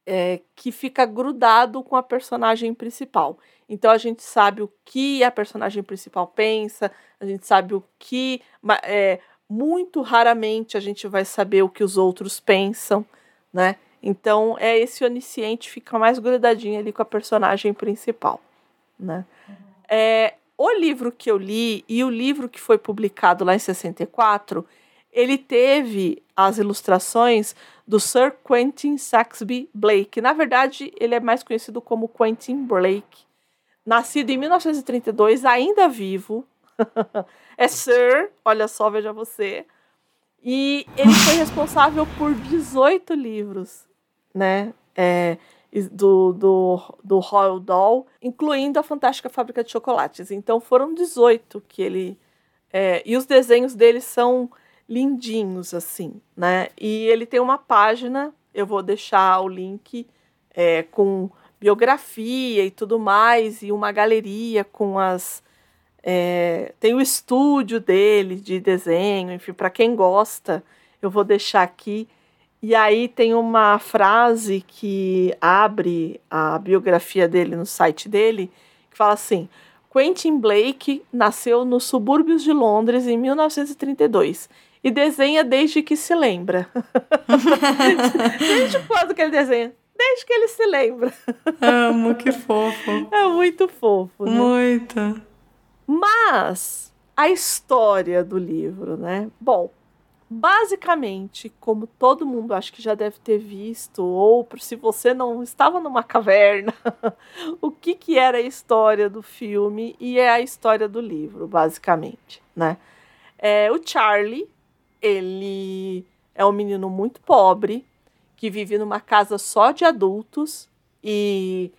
Speaker 2: é, que fica grudado com a personagem principal. Então a gente sabe o que a personagem principal pensa, a gente sabe o que. É, muito raramente a gente vai saber o que os outros pensam, né? Então é esse onisciente fica mais grudadinho ali com a personagem principal, né? É, o livro que eu li e o livro que foi publicado lá em 64, ele teve as ilustrações do Sir Quentin Saxby Blake. Na verdade, ele é mais conhecido como Quentin Blake. Nascido em 1932, ainda vivo. é Sir, olha só, veja você. E ele foi responsável por 18 livros, né? É, do, do, do Roald Dahl, incluindo a Fantástica Fábrica de Chocolates. Então foram 18 que ele. é, e os desenhos dele são lindinhos, assim, né? E ele tem uma página, eu vou deixar o link é, com biografia e tudo mais, e uma galeria com as. é, tem o estúdio dele de desenho, enfim, para quem gosta, eu vou deixar aqui. E aí tem uma frase que abre a biografia dele no site dele, que fala assim: Quentin Blake nasceu nos subúrbios de Londres em 1932 e desenha desde que se lembra. desde quando que ele desenha? Desde que ele se lembra.
Speaker 3: Amo, que fofo.
Speaker 2: É muito fofo. né?
Speaker 3: Muito.
Speaker 2: Mas a história do livro, né? Bom, basicamente, como todo mundo acho que já deve ter visto, ou se você não estava numa caverna, o que, que era a história do filme e é a história do livro, basicamente, né? É, o Charlie, ele é um menino muito pobre, que vive numa casa só de adultos e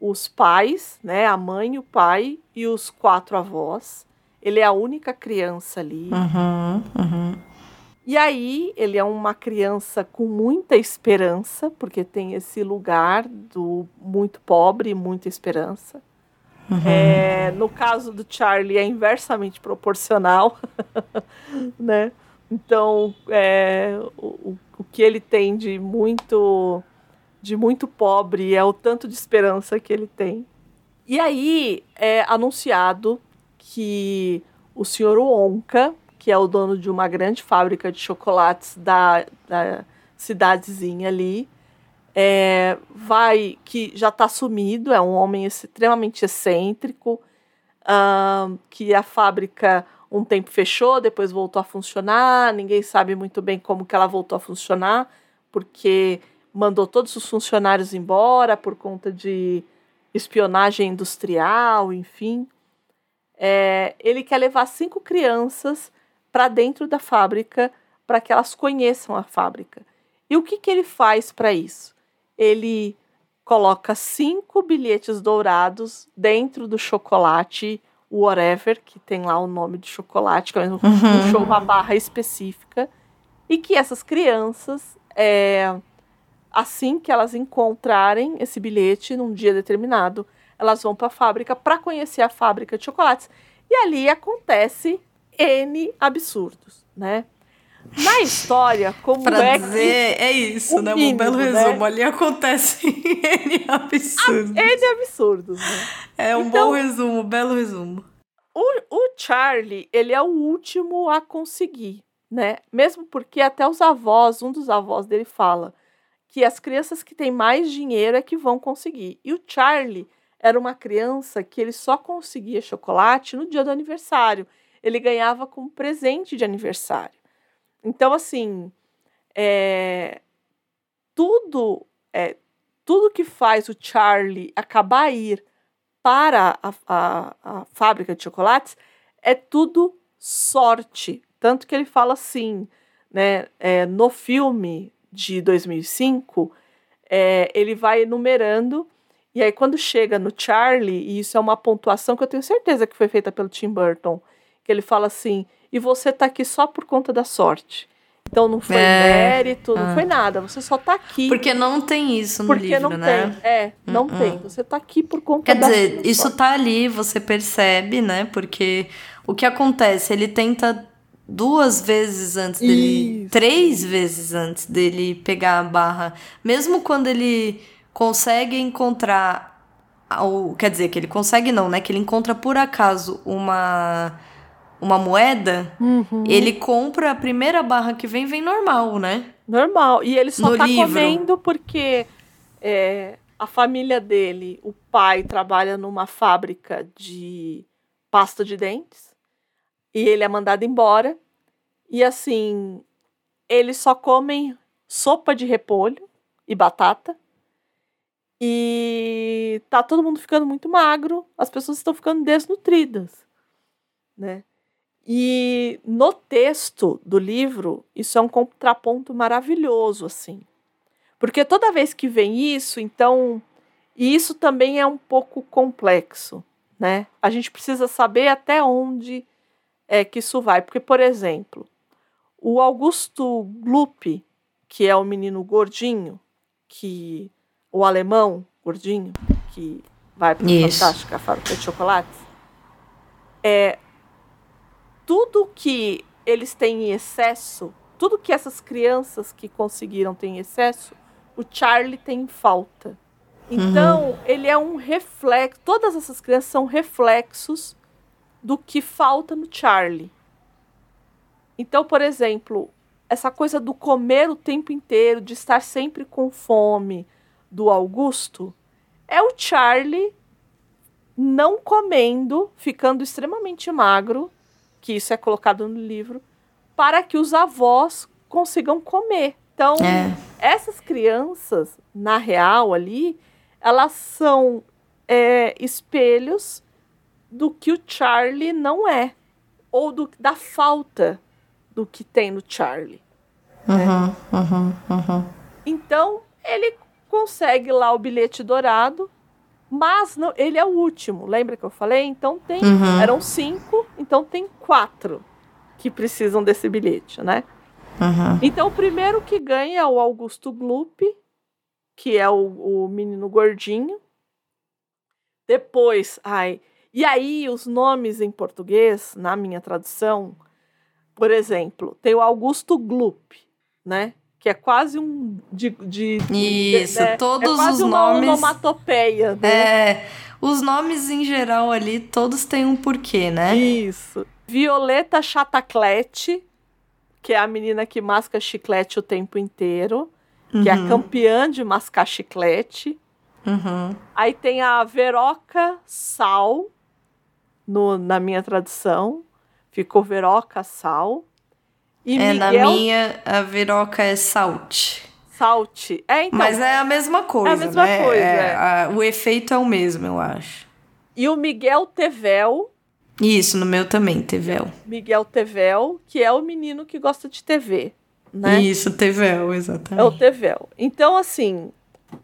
Speaker 2: os pais, né, a mãe, o pai e os quatro avós. Ele é a única criança ali.
Speaker 3: Uhum, uhum.
Speaker 2: E aí, ele é uma criança com muita esperança, porque tem esse lugar do muito pobre e muita esperança. É, no caso do Charlie, é inversamente proporcional, né? Então, é, o, o- que ele tem de muito de muito pobre é o tanto de esperança que ele tem. E aí é anunciado que o senhor Onca, que é o dono de uma grande fábrica de chocolates da, da cidadezinha ali, é, vai que já está sumido, é um homem extremamente excêntrico, ahn, que a fábrica um tempo fechou, depois voltou a funcionar, ninguém sabe muito bem como que ela voltou a funcionar, porque mandou todos os funcionários embora por conta de espionagem industrial, enfim. É, ele quer levar cinco crianças para dentro da fábrica para que elas conheçam a fábrica. E o que, que ele faz para isso? Ele coloca cinco bilhetes dourados dentro do chocolate whatever, que tem lá o nome de chocolate, que é um, uhum. show, uma barra específica, e que essas crianças, é, assim que elas encontrarem esse bilhete num dia determinado, elas vão para a fábrica para conhecer a fábrica de chocolates. E ali acontece N absurdos, né? Na história, como
Speaker 3: pra
Speaker 2: é
Speaker 3: dizer,
Speaker 2: que...
Speaker 3: é isso, né? Mínimo, um belo né? resumo. Né? Ali acontece N absurdos.
Speaker 2: N absurdos, né?
Speaker 3: É um então, bom resumo, um belo resumo.
Speaker 2: O, o Charlie, ele é o último a conseguir, né? Mesmo porque até os avós, um dos avós dele fala que as crianças que têm mais dinheiro é que vão conseguir. E o Charlie era uma criança que ele só conseguia chocolate no dia do aniversário. Ele ganhava como presente de aniversário. Então, assim, é, tudo, é, tudo que faz o Charlie acabar ir para a, a, a fábrica de chocolates é tudo sorte. Tanto que ele fala assim, né, é, no filme de 2005, é, ele vai enumerando, e aí quando chega no Charlie, e isso é uma pontuação que eu tenho certeza que foi feita pelo Tim Burton, que ele fala assim: e você tá aqui só por conta da sorte. Então não foi é, mérito, não ah. foi nada. Você só tá aqui.
Speaker 3: Porque não tem isso no porque livro,
Speaker 2: não
Speaker 3: né?
Speaker 2: Tem. É, não uh -uh. tem. Você tá aqui por conta
Speaker 3: Quer dizer, isso sorte. tá ali, você percebe, né? Porque o que acontece? Ele tenta duas vezes antes dele. Isso. Três vezes antes dele pegar a barra. Mesmo quando ele consegue encontrar. Ou, quer dizer, que ele consegue não, né? Que ele encontra por acaso uma uma moeda, uhum. ele compra a primeira barra que vem, vem normal, né?
Speaker 2: Normal. E ele só no tá livro. comendo porque é, a família dele, o pai, trabalha numa fábrica de pasta de dentes. E ele é mandado embora. E assim, eles só comem sopa de repolho e batata. E tá todo mundo ficando muito magro, as pessoas estão ficando desnutridas, né? E no texto do livro, isso é um contraponto maravilhoso, assim. Porque toda vez que vem isso, então. E isso também é um pouco complexo, né? A gente precisa saber até onde é que isso vai. Porque, por exemplo, o Augusto Gluck, que é o menino gordinho, que. O alemão gordinho, que vai para a Fantástica Fábrica de Chocolates, é, tudo que eles têm em excesso, tudo que essas crianças que conseguiram ter em excesso, o Charlie tem em falta. Então, uhum. ele é um reflexo. Todas essas crianças são reflexos do que falta no Charlie. Então, por exemplo, essa coisa do comer o tempo inteiro, de estar sempre com fome, do Augusto, é o Charlie não comendo, ficando extremamente magro que isso é colocado no livro, para que os avós consigam comer. Então, é. essas crianças, na real ali, elas são é, espelhos do que o Charlie não é, ou do, da falta do que tem no Charlie.
Speaker 3: Uhum, né? uhum, uhum.
Speaker 2: Então, ele consegue lá o bilhete dourado mas não, ele é o último, lembra que eu falei? Então tem. Uhum. Eram cinco, então tem quatro que precisam desse bilhete, né?
Speaker 3: Uhum.
Speaker 2: Então o primeiro que ganha é o Augusto Glup, que é o, o menino gordinho. Depois, ai. E aí, os nomes em português, na minha tradução, por exemplo, tem o Augusto Glup, né? Que é quase um de, de
Speaker 3: isso, de, né? todos
Speaker 2: é quase
Speaker 3: os
Speaker 2: uma
Speaker 3: nomes
Speaker 2: onomatopeia, né?
Speaker 3: É, os nomes em geral ali todos têm um porquê, né?
Speaker 2: Isso. Violeta Chataclete, que é a menina que masca chiclete o tempo inteiro, uhum. que é a uhum. campeã de mascar chiclete.
Speaker 3: Uhum.
Speaker 2: Aí tem a Veroca Sal, no, na minha tradução. ficou Veroca Sal. E
Speaker 3: é,
Speaker 2: Miguel
Speaker 3: na minha, a Veroca é Salt.
Speaker 2: Salt. É, então.
Speaker 3: Mas é a mesma coisa,
Speaker 2: É a mesma
Speaker 3: né?
Speaker 2: coisa,
Speaker 3: É,
Speaker 2: é.
Speaker 3: a- o efeito é o mesmo, eu acho.
Speaker 2: E o Miguel Tevel,
Speaker 3: Isso, no meu também, Tevel.
Speaker 2: Miguel Tevel, que é o menino que gosta de TV, né?
Speaker 3: Isso, Tevel,
Speaker 2: É o
Speaker 3: exatamente.
Speaker 2: Tevel. Então, assim,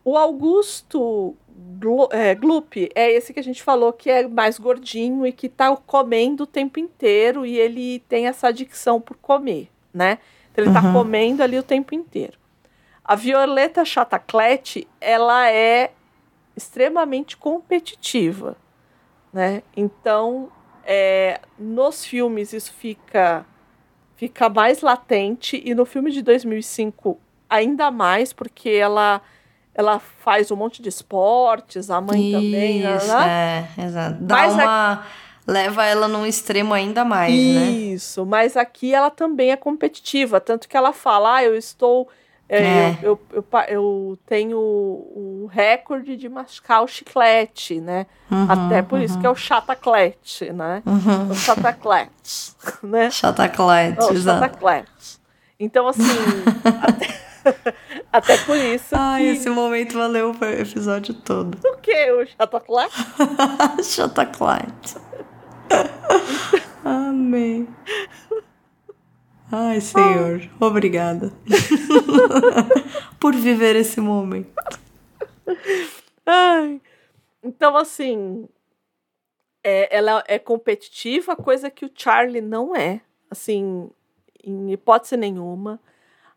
Speaker 2: o Augusto Glo é, Gloop é esse que a gente falou que é mais gordinho e que tá comendo o tempo inteiro e ele tem essa adicção por comer, né? Então ele tá
Speaker 3: Uhum.
Speaker 2: comendo ali o tempo inteiro. A Violeta Chataclete, ela é extremamente competitiva, né? Então, é, nos filmes isso fica fica mais latente e no filme de 2005 ainda mais porque ela ela faz um monte de esportes, a mãe também, né,
Speaker 3: Isso, é, exato. Dá
Speaker 2: Mas a-
Speaker 3: uma... Leva ela num extremo ainda mais, né?
Speaker 2: Isso, mas aqui ela também é competitiva, tanto que ela fala, ah, eu estou. é,
Speaker 3: É.
Speaker 2: Eu, eu, eu, eu tenho o recorde de mascar o chiclete, né?
Speaker 3: Uhum,
Speaker 2: Até por isso que é o chataclete, né?
Speaker 3: Uhum.
Speaker 2: O chataclete, né?
Speaker 3: Chataclete,
Speaker 2: Oh,
Speaker 3: exato.
Speaker 2: chataclete. Então, assim, até, até por isso
Speaker 3: Ai,
Speaker 2: que...
Speaker 3: esse momento valeu o episódio todo.
Speaker 2: O que? O chataclete?
Speaker 3: Chataclete. Amém. Ai, Senhor, obrigada por viver esse momento.
Speaker 2: Ai. Então, assim, é, ela é competitiva, coisa que o Charlie não é. Assim, em hipótese nenhuma.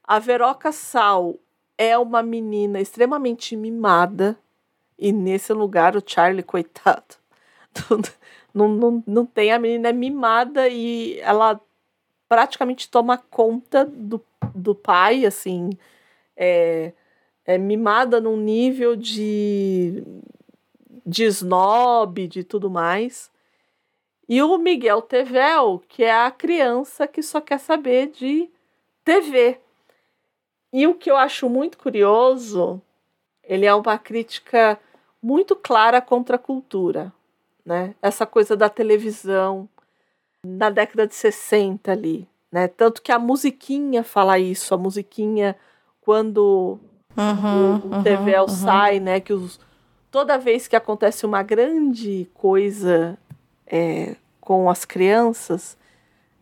Speaker 2: A Veroca Sal é uma menina extremamente mimada. E nesse lugar, o Charlie, coitado, não, não, não tem. A menina é mimada e ela praticamente toma conta do, do pai, assim. É, é mimada num nível de, de snob, de tudo mais. E o Miguel Tevel, que é a criança que só quer saber de TV. E o que eu acho muito curioso, ele é uma crítica muito clara contra a cultura, né? Essa coisa da televisão na década de 60 ali, né? Tanto que a musiquinha fala isso, a musiquinha quando
Speaker 3: Uhum,
Speaker 2: o, o
Speaker 3: uhum,
Speaker 2: Tevel
Speaker 3: uhum.
Speaker 2: sai, né? Que os, toda vez que acontece uma grande coisa é, com as crianças,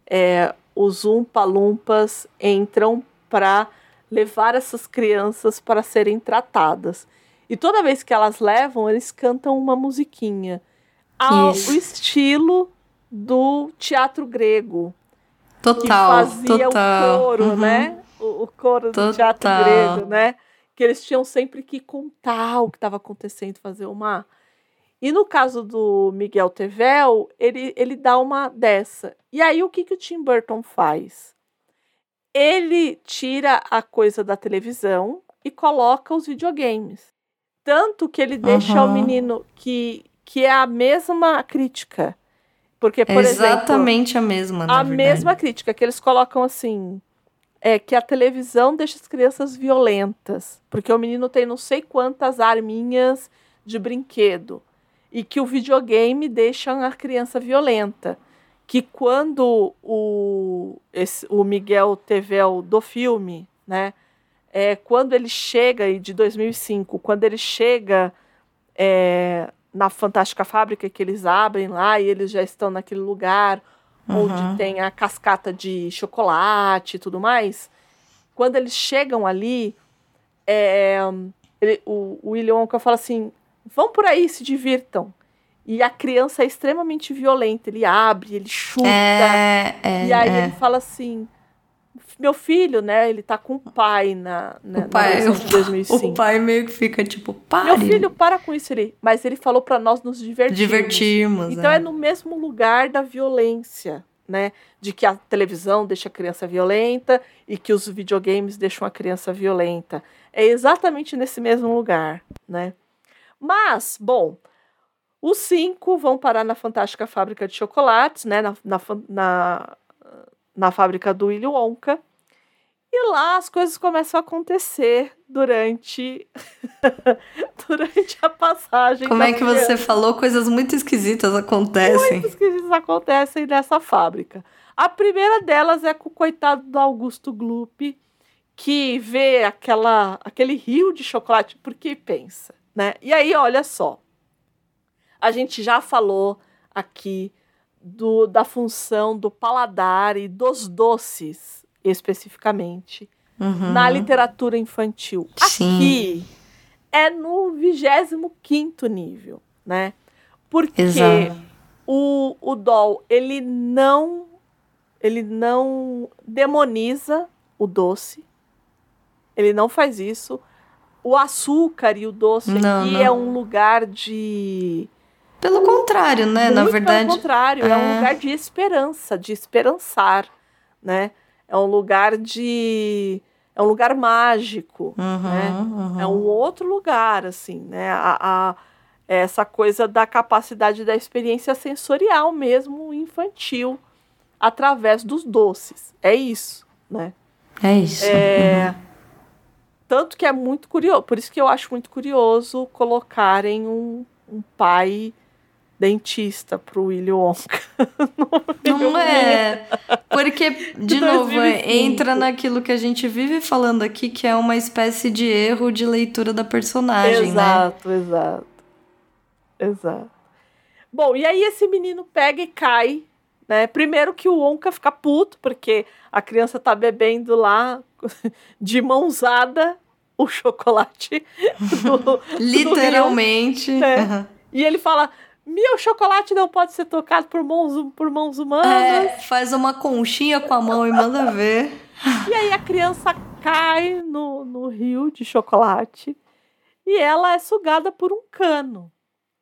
Speaker 2: é, os Umpa-Lumpas entram para levar essas crianças para serem tratadas. E toda vez que elas levam, eles cantam uma musiquinha. Ao
Speaker 3: Isso.
Speaker 2: o estilo do teatro grego que
Speaker 3: Total,
Speaker 2: fazia
Speaker 3: total.
Speaker 2: o coro,
Speaker 3: Uhum.
Speaker 2: né? O, o coro do
Speaker 3: Total.
Speaker 2: teatro grego, né? Que eles tinham sempre que contar o que estava acontecendo, fazer uma. E no caso do Miguel Tevel, ele, ele dá uma dessa. E aí o que, que o Tim Burton faz? Ele tira a coisa da televisão e coloca os videogames. Tanto que ele deixa o
Speaker 3: Uhum.
Speaker 2: menino que, que é a mesma crítica. Porque, por exemplo,
Speaker 3: Exatamente a mesma,
Speaker 2: a
Speaker 3: verdade.
Speaker 2: mesma crítica que eles colocam assim é que a televisão deixa as crianças violentas, porque o menino tem não sei quantas arminhas de brinquedo e que o videogame deixa a criança violenta. Que quando o, esse, o Miguel Tevel do filme, né, é, quando ele chega, e de 2005, quando ele chega é, na Fantástica Fábrica, que eles abrem lá e eles já estão naquele lugar
Speaker 3: Uhum.
Speaker 2: onde tem a cascata de chocolate e tudo mais. Quando eles chegam ali, é, ele- o, o William Wonka fala assim: vão por aí, se divirtam. E a criança é extremamente violenta, ele abre, ele chuta.
Speaker 3: É, é,
Speaker 2: e aí
Speaker 3: é.
Speaker 2: ele fala assim: meu filho, né? Ele tá com o pai na, na,
Speaker 3: O pai,
Speaker 2: na de 2005.
Speaker 3: o pai meio que fica tipo, pare.
Speaker 2: Meu filho, para com isso ali. Mas ele falou pra nós nos divertirmos.
Speaker 3: Divertimos.
Speaker 2: Então é no mesmo lugar da violência, né? De que a televisão deixa a criança violenta e que os videogames deixam a criança violenta. É exatamente nesse mesmo lugar, né? Mas, bom, os cinco vão parar na fantástica fábrica de chocolates, né? Na, na, na, na fábrica do Willy Wonka. E lá as coisas começam a acontecer durante durante a passagem.
Speaker 3: Como é que
Speaker 2: criança
Speaker 3: você falou? Coisas muito esquisitas acontecem.
Speaker 2: coisas que acontecem nessa fábrica. A primeira delas é com o coitado do Augusto Gloop, que vê aquela, aquele rio de chocolate, porque pensa, né? E aí, olha só. A gente já falou aqui do, da função do paladar e dos doces, especificamente,
Speaker 3: Uhum.
Speaker 2: na literatura infantil.
Speaker 3: Sim.
Speaker 2: Aqui é no 25 nível, né? Porque
Speaker 3: Exato.
Speaker 2: o, o Doll, ele não ele não demoniza o doce. Ele não faz isso. O açúcar e o doce
Speaker 3: Não,
Speaker 2: aqui
Speaker 3: não.
Speaker 2: é um lugar de
Speaker 3: Pelo contrário, né? Na
Speaker 2: muito
Speaker 3: verdade.
Speaker 2: pelo contrário, é. um
Speaker 3: é.
Speaker 2: lugar de esperança, de esperançar, né? É um lugar de é um lugar mágico,
Speaker 3: Uhum,
Speaker 2: né?
Speaker 3: uhum.
Speaker 2: É um outro lugar, assim, né? A, a- essa coisa da capacidade da experiência sensorial mesmo infantil através dos doces. É isso, né?
Speaker 3: É isso.
Speaker 2: É,
Speaker 3: Uhum.
Speaker 2: Tanto que é muito curioso, por isso que eu acho muito curioso colocarem um, um pai dentista pro Willy Wonka.
Speaker 3: Não é. Porque, de novo, é,
Speaker 2: 2005.
Speaker 3: entra naquilo que a gente vive falando aqui, que é uma espécie de erro de leitura da personagem, né?
Speaker 2: Exato, exato. Exato. Bom, e aí esse menino pega e cai, né? Primeiro que o Wonka fica puto, porque a criança tá bebendo lá de mãozada o chocolate do, do rio.
Speaker 3: Literalmente.
Speaker 2: É.
Speaker 3: Uhum.
Speaker 2: E ele fala: Meu chocolate não pode ser tocado por mãos, por mãos humanas.
Speaker 3: É, faz uma conchinha com a mão e manda ver.
Speaker 2: E aí a criança cai no, no rio de chocolate e ela é sugada por um cano.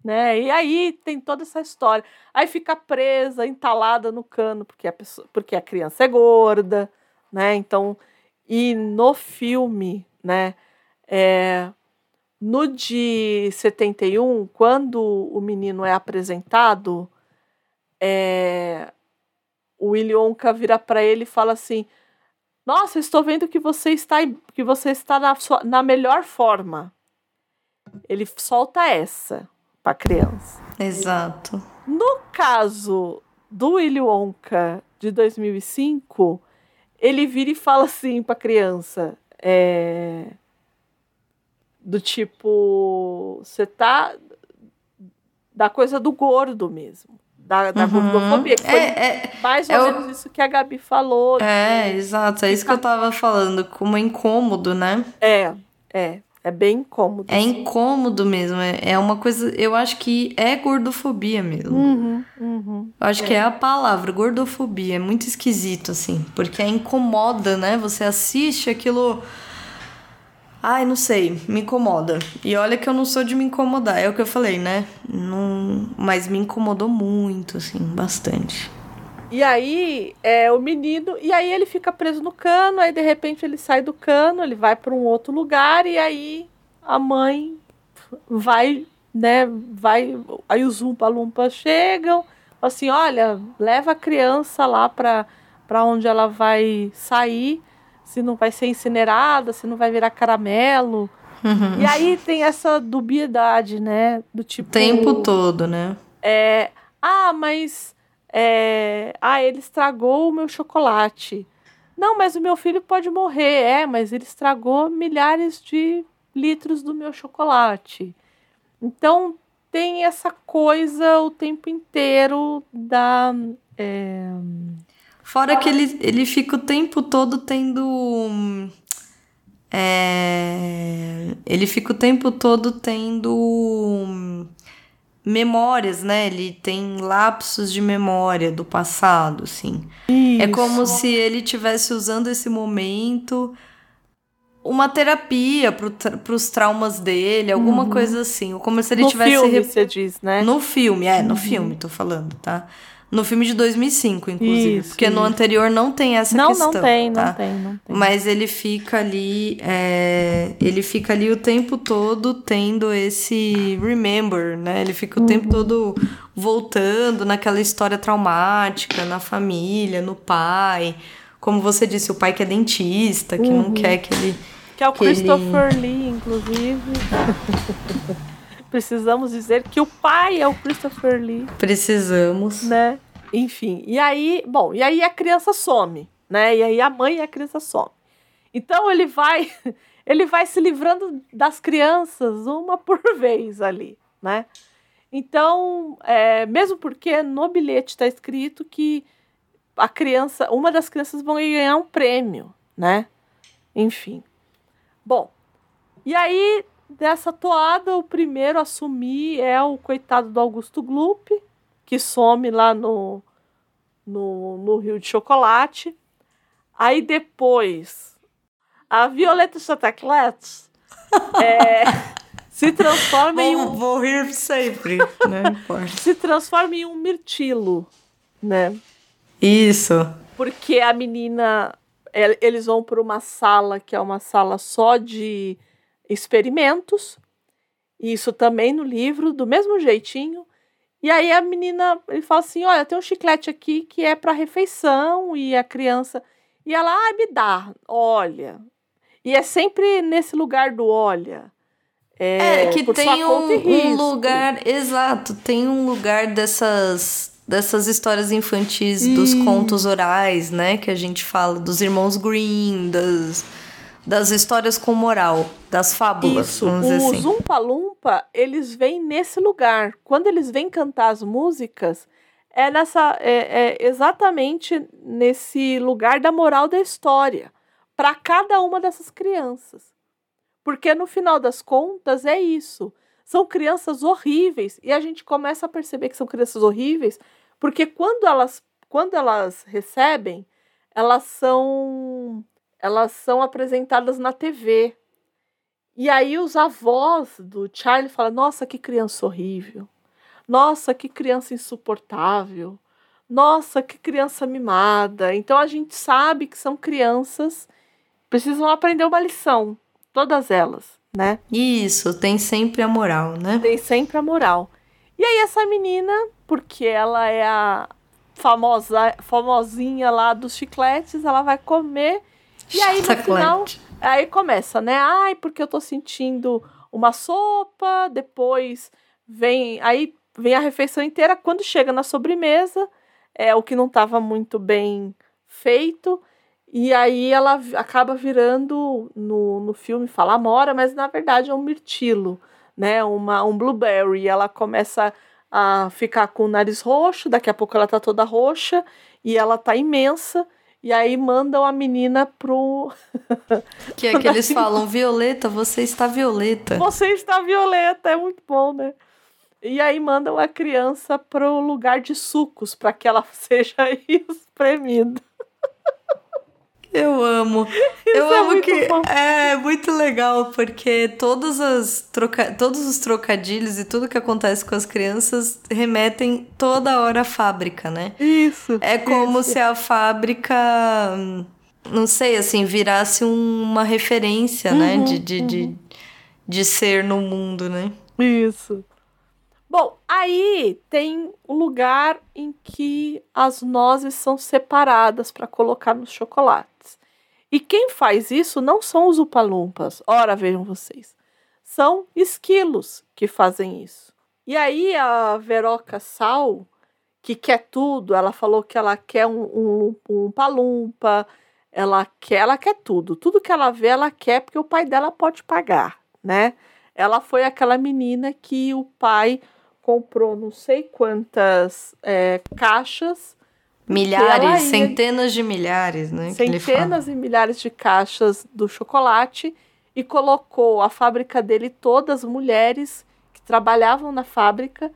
Speaker 2: Né? E aí tem toda essa história. Aí fica presa, entalada no cano, porque a, pessoa, porque a criança é gorda, né? Então, e no filme, né? É, no de 71, quando o menino é apresentado, é, o Willy Wonka vira para ele e fala assim: Nossa, estou vendo que você está, que você está na, sua, na melhor forma. Ele solta essa para criança.
Speaker 3: Exato.
Speaker 2: No caso do Willy Wonka de 2005, ele vira e fala assim para criança: é, do tipo, você tá da coisa do gordo mesmo, da, da
Speaker 3: Uhum.
Speaker 2: gordofobia, que foi
Speaker 3: É, é,
Speaker 2: mais ou
Speaker 3: é o-
Speaker 2: menos isso que a Gabi falou.
Speaker 3: é, exato. É isso que eu tava falando. Como é incômodo, né?
Speaker 2: É, é, é bem incômodo.
Speaker 3: É incômodo mesmo. É, é uma coisa. Eu acho que é gordofobia mesmo.
Speaker 2: Uhum, uhum.
Speaker 3: Eu acho que é a palavra, gordofobia. É muito esquisito, assim. Porque incomoda, né? Você assiste aquilo. Ai, não sei, me incomoda. E olha que eu não sou de me incomodar, é o que eu falei, né? Não... Mas me incomodou muito, assim, bastante.
Speaker 2: E aí, é o menino, e aí ele fica preso no cano, aí de repente ele sai do cano, ele vai para um outro lugar, e aí a mãe vai, né, vai, aí os Umpa-Lumpas chegam, assim, olha, leva a criança lá para para onde ela vai sair, se não vai ser incinerada, se não vai virar caramelo.
Speaker 3: Uhum.
Speaker 2: E aí tem essa dubiedade, né, do
Speaker 3: O
Speaker 2: tipo...
Speaker 3: tempo todo, né?
Speaker 2: É, ah, mas é, ah, ele estragou o meu chocolate. Não, mas o meu filho pode morrer. É, mas ele estragou milhares de litros do meu chocolate. Então tem essa coisa o tempo inteiro da. é,
Speaker 3: Fora que ele, ele fica o tempo todo tendo. é, ele fica o tempo todo tendo memórias, né? Ele tem lapsos de memória do passado, assim. É como se ele estivesse usando esse momento uma terapia para os traumas dele, alguma coisa assim. Como se ele
Speaker 2: no
Speaker 3: tivesse
Speaker 2: filme, você diz, né?
Speaker 3: no filme, é, no filme, tô falando, tá? No filme de 2005, inclusive.
Speaker 2: Isso,
Speaker 3: porque no
Speaker 2: isso.
Speaker 3: anterior não tem essa
Speaker 2: não,
Speaker 3: questão.
Speaker 2: não tem,
Speaker 3: tá?
Speaker 2: não tem, não tem.
Speaker 3: Mas ele fica ali, é, ele fica ali o tempo todo tendo esse remember, né? Ele fica o tempo
Speaker 2: Uhum.
Speaker 3: todo voltando naquela história traumática, na família, no pai. Como você disse, o pai que é dentista, que
Speaker 2: Uhum.
Speaker 3: não quer que ele.
Speaker 2: Que é o
Speaker 3: que ele-
Speaker 2: Christopher Lee, inclusive. Precisamos dizer que o pai é o Christopher Lee,
Speaker 3: Precisamos.
Speaker 2: né? Enfim, e aí, bom, e aí a criança some, né? E aí a mãe e a criança some. Então ele vai, ele vai se livrando das crianças uma por vez ali, né? Então, é, mesmo porque no bilhete está escrito que a criança, uma das crianças vão ganhar um prêmio, né? Enfim. Bom, e aí dessa toada, o primeiro a assumir é o coitado do Augusto Gloop, que some lá no, no, no Rio de Chocolate. Aí depois, a Violeta Chataclet é, se transforma em um.
Speaker 3: Vou rir sempre, não importa.
Speaker 2: Se transforma em um mirtilo, né?
Speaker 3: Isso.
Speaker 2: Porque a menina. Eles vão para uma sala que é uma sala só de experimentos. Isso também no livro, do mesmo jeitinho. E aí a menina, ele fala assim: "Olha, tem um chiclete aqui que é para refeição" e a criança e ela, ah, me dá. Olha. E é sempre nesse lugar do olha.
Speaker 3: É, é que tem um, um lugar, exato, tem um lugar dessas dessas histórias infantis, dos contos orais, né, que a gente fala dos irmãos Green, das das histórias com moral, das fábulas.
Speaker 2: Isso, os
Speaker 3: assim.
Speaker 2: Umpa Lumpa, eles vêm nesse lugar. Quando eles vêm cantar as músicas, é nessa é, é exatamente nesse lugar da moral da história para cada uma dessas crianças. Porque no final das contas é isso. São crianças horríveis e a gente começa a perceber que são crianças horríveis porque quando elas quando elas recebem, elas são elas são apresentadas na TV. E aí os avós do Charlie falam: "Nossa, que criança horrível. Nossa, que criança insuportável. Nossa, que criança mimada". Então a gente sabe que são crianças precisam aprender uma lição, todas elas, né?
Speaker 3: Isso, tem sempre a moral, né?
Speaker 2: Tem sempre a moral. E aí essa menina, porque ela é a famosa, famosinha lá dos chicletes, ela vai comer e aí no final, aí começa, né? Ai, porque eu tô sentindo uma sopa, depois vem, aí vem a refeição inteira, quando chega na sobremesa, é o que não estava muito bem feito, e aí ela acaba virando no, no filme fala amora, mas na verdade é um mirtilo, né? Uma um blueberry, ela começa a ficar com o nariz roxo, daqui a pouco ela tá toda roxa e ela tá imensa. E aí mandam a menina pro.
Speaker 3: Que é que eles falam, Violeta, você está violeta.
Speaker 2: Você está violeta, é muito bom, né? E aí mandam a criança pro lugar de sucos para que ela seja espremida.
Speaker 3: Eu amo.
Speaker 2: Isso
Speaker 3: eu
Speaker 2: é
Speaker 3: amo
Speaker 2: muito
Speaker 3: que
Speaker 2: bom.
Speaker 3: é muito legal porque todos, as troca... todos os trocadilhos e tudo que acontece com as crianças remetem toda hora à fábrica, né?
Speaker 2: Isso.
Speaker 3: É como
Speaker 2: isso.
Speaker 3: se a fábrica, não sei, assim, virasse uma referência, né?
Speaker 2: Uhum,
Speaker 3: De, de, de, de ser no mundo, né?
Speaker 2: Isso. Bom, aí tem o lugar em que as nozes são separadas para colocar nos chocolates. E quem faz isso não são os upalumpas. Ora, vejam vocês. São esquilos que fazem isso. E aí a Veroca Sal, que quer tudo, ela falou que ela quer um, um, um palumpa, ela quer, ela quer tudo. Tudo que ela vê, ela quer, porque o pai dela pode pagar, né? Ela foi aquela menina que o pai comprou não sei quantas é, caixas.
Speaker 3: Milhares,
Speaker 2: ia-
Speaker 3: centenas de milhares, né?
Speaker 2: centenas e milhares de caixas do chocolate e colocou a fábrica dele todas mulheres que trabalhavam na fábrica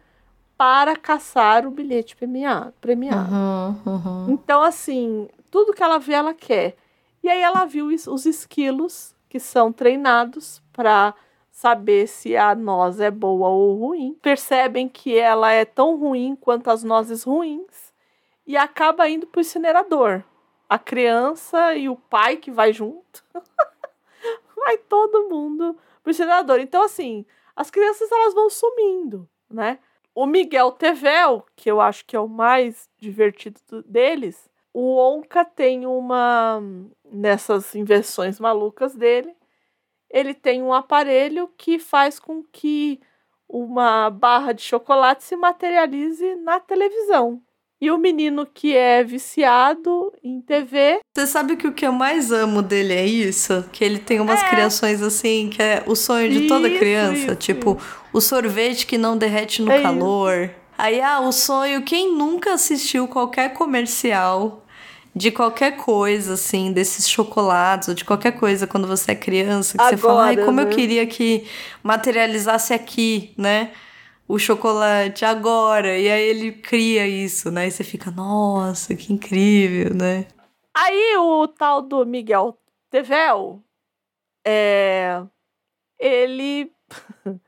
Speaker 2: para caçar o bilhete premiado. premiado.
Speaker 3: Uhum, uhum.
Speaker 2: Então, assim, tudo que ela vê, ela quer. E aí ela viu os esquilos que são treinados para saber se a noz é boa ou ruim. Percebem que ela é tão ruim quanto as nozes ruins e acaba indo para o incinerador. A criança e o pai que vai junto. vai todo mundo pro incinerador. Então, assim, as crianças elas vão sumindo, né? O Miguel Tevel, que eu acho que é o mais divertido do- deles, o Onca tem uma. Nessas invenções malucas dele, ele tem um aparelho que faz com que uma barra de chocolate se materialize na televisão. E o menino que é viciado em TV.
Speaker 3: Você sabe que o que eu mais amo dele é isso? Que ele tem umas
Speaker 2: É.
Speaker 3: criações assim, que é o sonho de toda
Speaker 2: Isso,
Speaker 3: criança.
Speaker 2: isso,
Speaker 3: tipo, o sorvete que não derrete no
Speaker 2: É isso.
Speaker 3: calor. Aí, ah, o sonho. Quem nunca assistiu qualquer comercial de qualquer coisa, assim, desses chocolates, ou de qualquer coisa quando você é criança, que você fala, ai,
Speaker 2: Agora,
Speaker 3: como eu
Speaker 2: né?
Speaker 3: queria que materializasse aqui, né? O chocolate agora. E aí ele cria isso, né? E você fica, nossa, que incrível, né?
Speaker 2: Aí o tal do Miguel Tevel, é, ele. O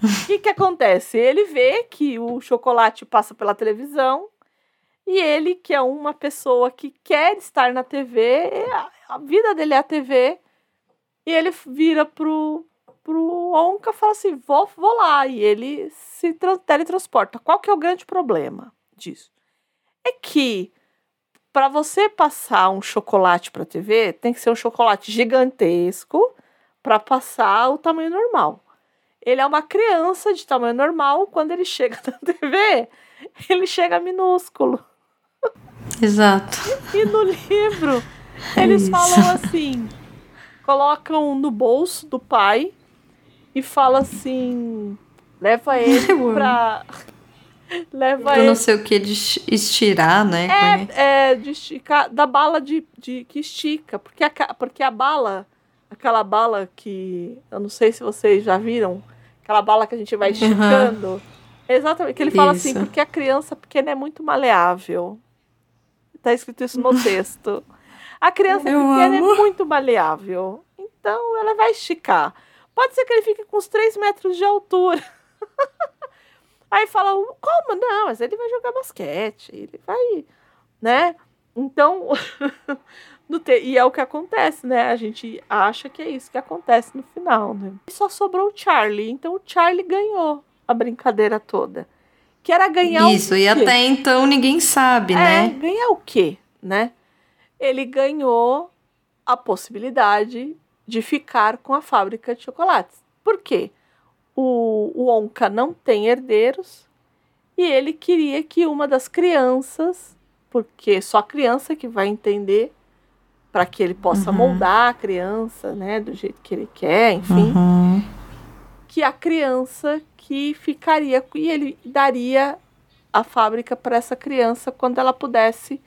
Speaker 2: que, que acontece? Ele vê que o chocolate passa pela televisão e ele, que é uma pessoa que quer estar na TV, a- a vida dele é a TV, e ele vira pro, pro Onca e fala assim: vou, vou lá. E ele se tran- teletransporta. Qual que é o grande problema disso? É que para você passar um chocolate para TV, tem que ser um chocolate gigantesco para passar o tamanho normal. Ele é uma criança de tamanho normal, quando ele chega na TV, ele chega minúsculo.
Speaker 3: Exato.
Speaker 2: E no livro, eles
Speaker 3: Isso.
Speaker 2: falam assim: colocam no bolso do pai e fala assim: leva ele pra. leva
Speaker 3: Eu não sei o que de estirar, né? É?
Speaker 2: É, de esticar, da bala de, de que estica, porque a, porque a bala, aquela bala que eu não sei se vocês já viram, aquela bala que a gente vai esticando. Exatamente, que ele fala assim,
Speaker 3: Isso.
Speaker 2: porque a criança pequena é muito maleável. Tá escrito isso no texto. A criança
Speaker 3: Eu
Speaker 2: pequena
Speaker 3: amo.
Speaker 2: é muito maleável. Então ela vai esticar. Pode ser que ele fique com uns 3 metros de altura. Aí fala, como? Não, mas ele vai jogar basquete, ele vai, né? Então, e é o que acontece, né? A gente acha que é isso que acontece no final, né? E só sobrou o Charlie, então o Charlie ganhou a brincadeira toda. Que era ganhar
Speaker 3: Isso,
Speaker 2: o
Speaker 3: e
Speaker 2: quê?
Speaker 3: até então ninguém sabe,
Speaker 2: É,
Speaker 3: né?
Speaker 2: ganhar o quê, né? Ele ganhou a possibilidade de ficar com a fábrica de chocolates. Por quê? O, o Onca não tem herdeiros e ele queria que uma das crianças, porque só a criança que vai entender para que ele possa
Speaker 3: Uhum.
Speaker 2: moldar a criança, né, do jeito que ele quer, enfim,
Speaker 3: Uhum.
Speaker 2: que a criança que ficaria e ele daria a fábrica para essa criança quando ela pudesse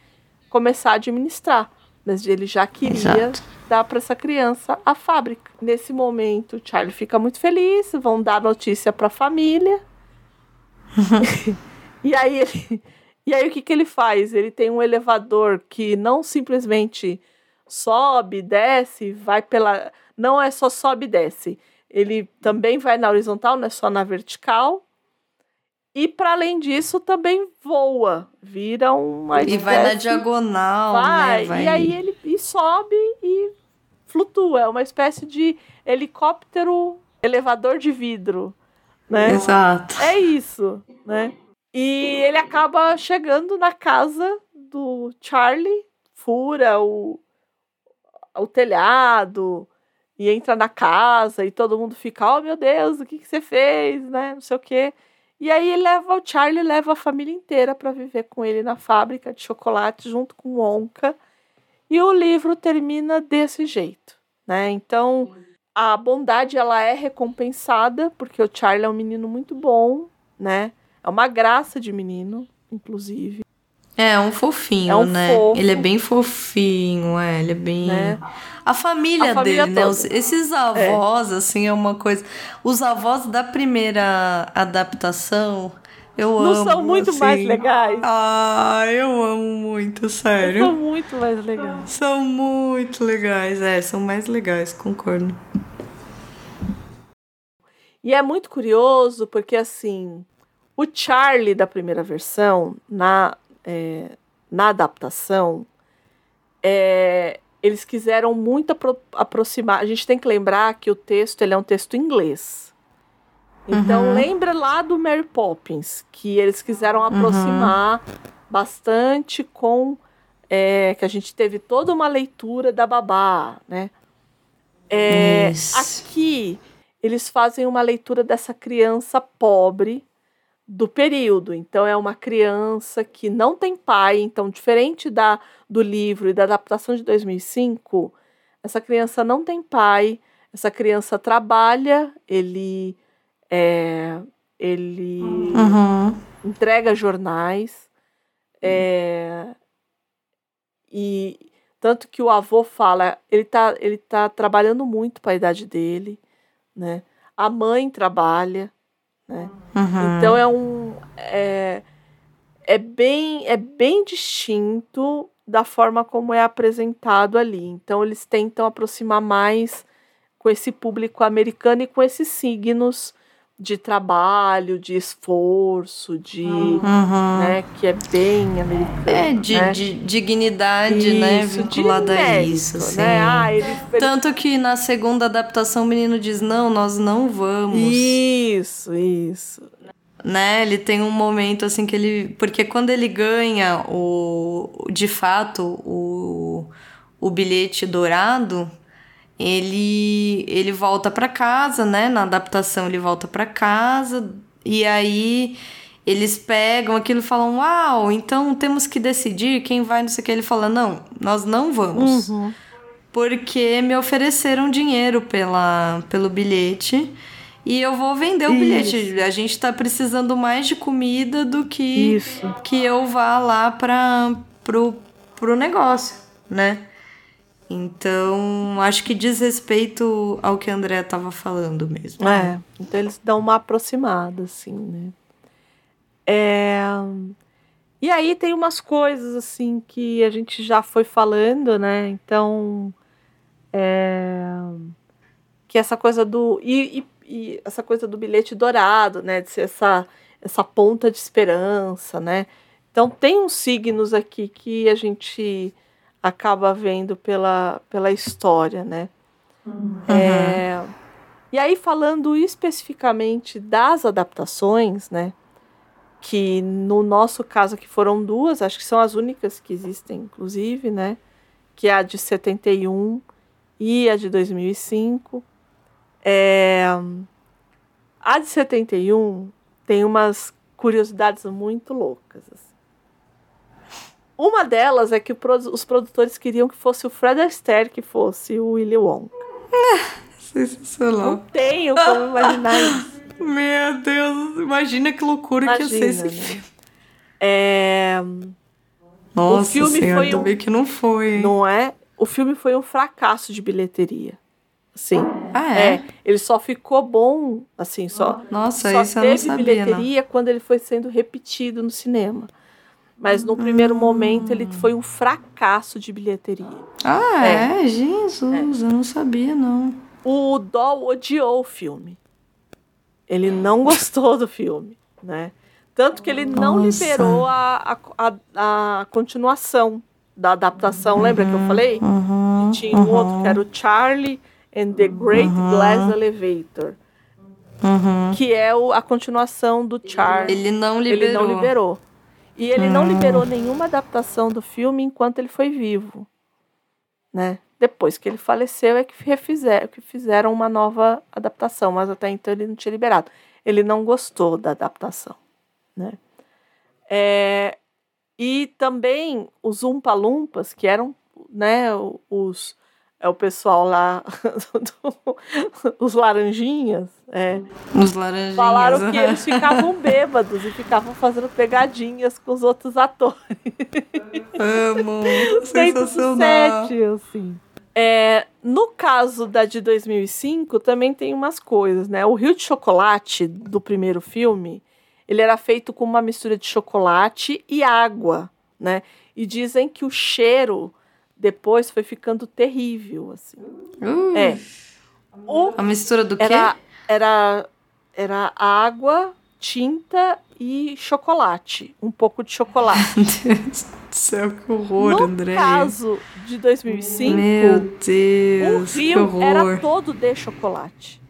Speaker 2: começar a administrar. Mas ele já queria
Speaker 3: Exato.
Speaker 2: Dar para essa criança a fábrica. Nesse momento, o Charlie fica muito feliz, vão dar notícia para a família. e aí ele, e aí o que que ele faz? Ele tem um elevador que não simplesmente sobe, desce, vai pela, não é só sobe e desce. Ele também vai na horizontal, não é só na vertical. E para além disso, também voa, vira uma
Speaker 3: E vai na diagonal,
Speaker 2: vai,
Speaker 3: né? Vai...
Speaker 2: E aí ele e sobe e flutua. É uma espécie de helicóptero elevador de vidro, né?
Speaker 3: Exato.
Speaker 2: É isso, né? E ele acaba chegando na casa do Charlie, fura o, o telhado e entra na casa e todo mundo fica, oh meu Deus, o que, que você fez, né? Não sei o quê. E aí leva o Charlie leva a família inteira para viver com ele na fábrica de chocolate junto com o Onca. E o livro termina desse jeito, né? Então, a bondade ela é recompensada porque o Charlie é um menino muito bom, né? É uma graça de menino, inclusive,
Speaker 3: É, um fofinho,
Speaker 2: É um
Speaker 3: né?
Speaker 2: fofo.
Speaker 3: Ele é bem fofinho, é, ele é bem.
Speaker 2: né?
Speaker 3: A família,
Speaker 2: A família
Speaker 3: dele, né?
Speaker 2: toda.
Speaker 3: Os- esses avós, assim, é uma coisa. Os avós da primeira adaptação, eu
Speaker 2: Não
Speaker 3: amo.
Speaker 2: são muito
Speaker 3: assim.
Speaker 2: mais legais?
Speaker 3: Ah, eu amo muito, sério.
Speaker 2: São muito mais legais.
Speaker 3: São muito legais, é, são mais legais, concordo.
Speaker 2: E é muito curioso porque, assim, o Charlie da primeira versão, na, é, na adaptação, é, eles quiseram muito apro- aproximar. A gente tem que lembrar que o texto ele é um texto inglês. Então,
Speaker 3: Uhum.
Speaker 2: lembra lá do Mary Poppins, que eles quiseram aproximar bastante com. é, que a gente teve toda uma leitura da babá, né? É, aqui eles fazem uma leitura dessa criança pobre, do período. Então é uma criança que não tem pai, então diferente da do livro e da adaptação de 2005, essa criança não tem pai, essa criança trabalha, ele é, ele
Speaker 3: Uhum.
Speaker 2: entrega jornais, é, e tanto que o avô fala, ele tá, ele tá trabalhando muito para a idade dele, né? A mãe trabalha, né?
Speaker 3: Uhum.
Speaker 2: Então é um é, é bem é bem distinto da forma como é apresentado ali. Então eles tentam aproximar mais com esse público americano e com esses signos de trabalho, de esforço, de
Speaker 3: Uhum.
Speaker 2: né, que é bem americano.
Speaker 3: É, de,
Speaker 2: né?
Speaker 3: de dignidade, né?
Speaker 2: Isso, de
Speaker 3: Vinculada a isso. Sim.
Speaker 2: né? Ah, ele, ele-
Speaker 3: Tanto que na segunda adaptação o menino diz: Não, nós não vamos.
Speaker 2: Isso, isso.
Speaker 3: né? Ele tem um momento assim que ele. Porque quando ele ganha o. De fato, o, o bilhete dourado, ele, ele volta para casa, né? Na adaptação, ele volta para casa. E aí eles pegam aquilo e falam: Uau, então temos que decidir quem vai, não sei o que. Ele fala: Não, nós não vamos.
Speaker 2: Uhum.
Speaker 3: Porque me ofereceram dinheiro pela, pelo bilhete. E eu vou vender o bilhete. A gente tá precisando mais de comida do que
Speaker 2: Isso.
Speaker 3: que eu vá lá para pro, pro negócio, né? Então, acho que diz respeito ao que a André tava falando mesmo.
Speaker 2: É, então eles dão uma aproximada, assim, né? É... E aí tem umas coisas, assim, que a gente já foi falando, né? Então, é... que essa coisa do... E, e- e essa coisa do bilhete dourado, né? De ser essa, essa ponta de esperança, né? Então, tem uns signos aqui que a gente acaba vendo pela, pela história, né? É, e aí, falando especificamente das adaptações, né? Que no nosso caso aqui foram duas, acho que são as únicas que existem, inclusive, né? Que é a de 71 e a de 2005. É, a de 71 tem umas curiosidades muito loucas. assim. Uma delas é que o os produtores queriam que fosse o Fred Astaire que fosse o Willy Wonka.
Speaker 3: Sensacional.
Speaker 2: Não tenho como imaginar isso.
Speaker 3: Meu Deus, imagina que loucura que ia ser esse
Speaker 2: Imagina, né?
Speaker 3: filme.
Speaker 2: É,
Speaker 3: Nossa
Speaker 2: filme
Speaker 3: senhora,
Speaker 2: foi um-
Speaker 3: que não foi.
Speaker 2: não é? O filme foi um fracasso de bilheteria. Sim.
Speaker 3: Ah,
Speaker 2: É.
Speaker 3: é?
Speaker 2: ele só ficou bom, assim, só,
Speaker 3: Nossa,
Speaker 2: só
Speaker 3: isso eu não
Speaker 2: teve
Speaker 3: sabia, não.
Speaker 2: bilheteria quando ele foi sendo repetido no cinema. Mas no primeiro momento ele foi um fracasso de bilheteria.
Speaker 3: Ah,
Speaker 2: É.
Speaker 3: é? Jesus, eu não sabia, não.
Speaker 2: O Doll odiou o filme. Ele não gostou do filme, né? Tanto que ele não
Speaker 3: Nossa.
Speaker 2: liberou a, a, a, a continuação da adaptação. Lembra que eu falei?
Speaker 3: Uhum,
Speaker 2: E tinha um outro que era o Charlie and the Great Glass Elevator,
Speaker 3: uhum.
Speaker 2: que é o, a continuação do Charlie.
Speaker 3: Ele não liberou.
Speaker 2: Ele não liberou. E ele não liberou nenhuma adaptação do filme enquanto ele foi vivo, né? Depois que ele faleceu é que refizeram, que fizeram uma nova adaptação, mas até então ele não tinha liberado. Ele não gostou da adaptação, né? É, e também os Umpa Lumpas, que eram, né, os é o pessoal lá, os laranjinhas, é,
Speaker 3: Os laranjinhas.
Speaker 2: Falaram que
Speaker 3: aham.
Speaker 2: eles ficavam bêbados e ficavam fazendo pegadinhas com os outros atores.
Speaker 3: Amo. Sensacional.
Speaker 2: assim. É, no caso da de 2005, também tem umas coisas, né? O Rio de Chocolate, do primeiro filme, ele era feito com uma mistura de chocolate e água, né? E dizem que o cheiro depois foi ficando terrível, assim. É. O
Speaker 3: A mistura do quê?
Speaker 2: era, era, era água, tinta e chocolate. Um pouco de chocolate.
Speaker 3: Meu Deus do céu, que horror,
Speaker 2: no
Speaker 3: André.
Speaker 2: caso de 2005,
Speaker 3: Meu
Speaker 2: o
Speaker 3: Deus, que
Speaker 2: rio era todo de chocolate.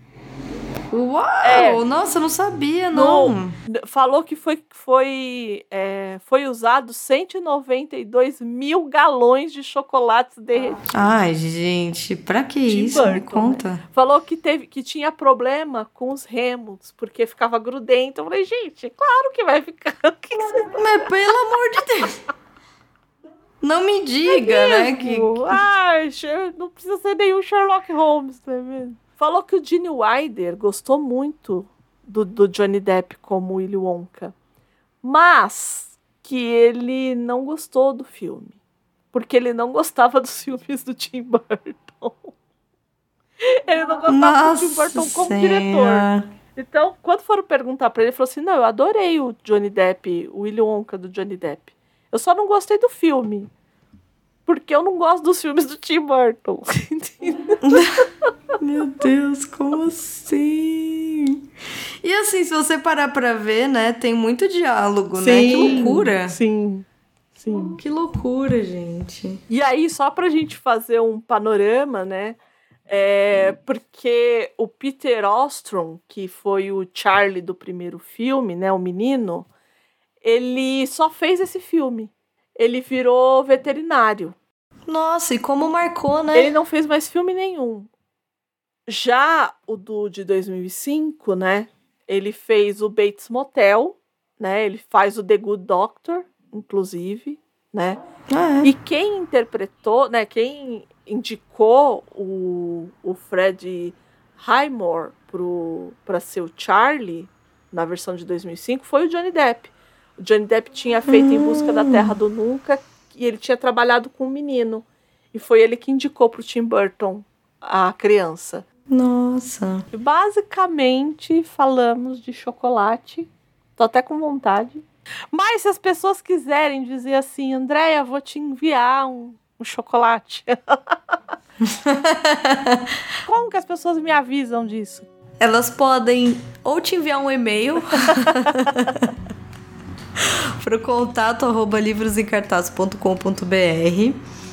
Speaker 3: Uau!
Speaker 2: É.
Speaker 3: Nossa, eu não sabia, não.
Speaker 2: Falou que foi, foi, é, foi usado 192 mil galões de chocolates derretidos.
Speaker 3: Ai, gente, pra que
Speaker 2: Tim
Speaker 3: isso? Me
Speaker 2: Burton,
Speaker 3: conta.
Speaker 2: Falou que, teve, que tinha problema com os remos, porque ficava grudento. Eu falei, gente, claro que vai ficar. Que que você
Speaker 3: Mas pelo amor de Deus. Não me diga, né? Que?
Speaker 2: Ai, não precisa ser nenhum Sherlock Holmes, não é mesmo? Falou que o Gene Wilder gostou muito do, do Johnny Depp como Willy Wonka, mas que ele não gostou do filme, porque ele não gostava dos filmes do Tim Burton. Ele não gostava do Tim Burton como diretor.
Speaker 3: Senhora.
Speaker 2: Então, quando foram perguntar pra ele, ele falou assim: Não, eu adorei o Johnny Depp, o Willy Wonka do Johnny Depp. Eu só não gostei do filme. Porque eu não gosto dos filmes do Tim Burton.
Speaker 3: Meu Deus, como assim? E assim, se você parar pra ver, né, tem muito diálogo, né? Que loucura.
Speaker 2: Sim, sim.
Speaker 3: Que loucura, gente.
Speaker 2: E aí, só pra gente fazer um panorama, né? É, porque o Peter Ostrom, que foi o Charlie do primeiro filme, né? O menino, ele só fez esse filme. Ele virou veterinário.
Speaker 3: Nossa, e como marcou, né?
Speaker 2: Ele não fez mais filme nenhum. Já o do de 2005, né? Ele fez o Bates Motel, né? Ele faz o The Good Doctor, inclusive, né?
Speaker 3: Ah, é.
Speaker 2: E quem interpretou, né? Quem indicou o, o Fred Highmore para ser o Charlie na versão de 2005 foi o Johnny Depp. O Johnny Depp tinha feito Em Busca da Terra do Nunca e ele tinha trabalhado com um menino. E foi ele que indicou para o Tim Burton a criança.
Speaker 3: Nossa.
Speaker 2: Basicamente falamos de chocolate. Tô até com vontade. Mas se as pessoas quiserem dizer assim, Andréia, vou te enviar um, um chocolate. Como que as pessoas me avisam disso?
Speaker 3: Elas podem ou te enviar um e-mail para o contato arroba livrosencartaz.com.br.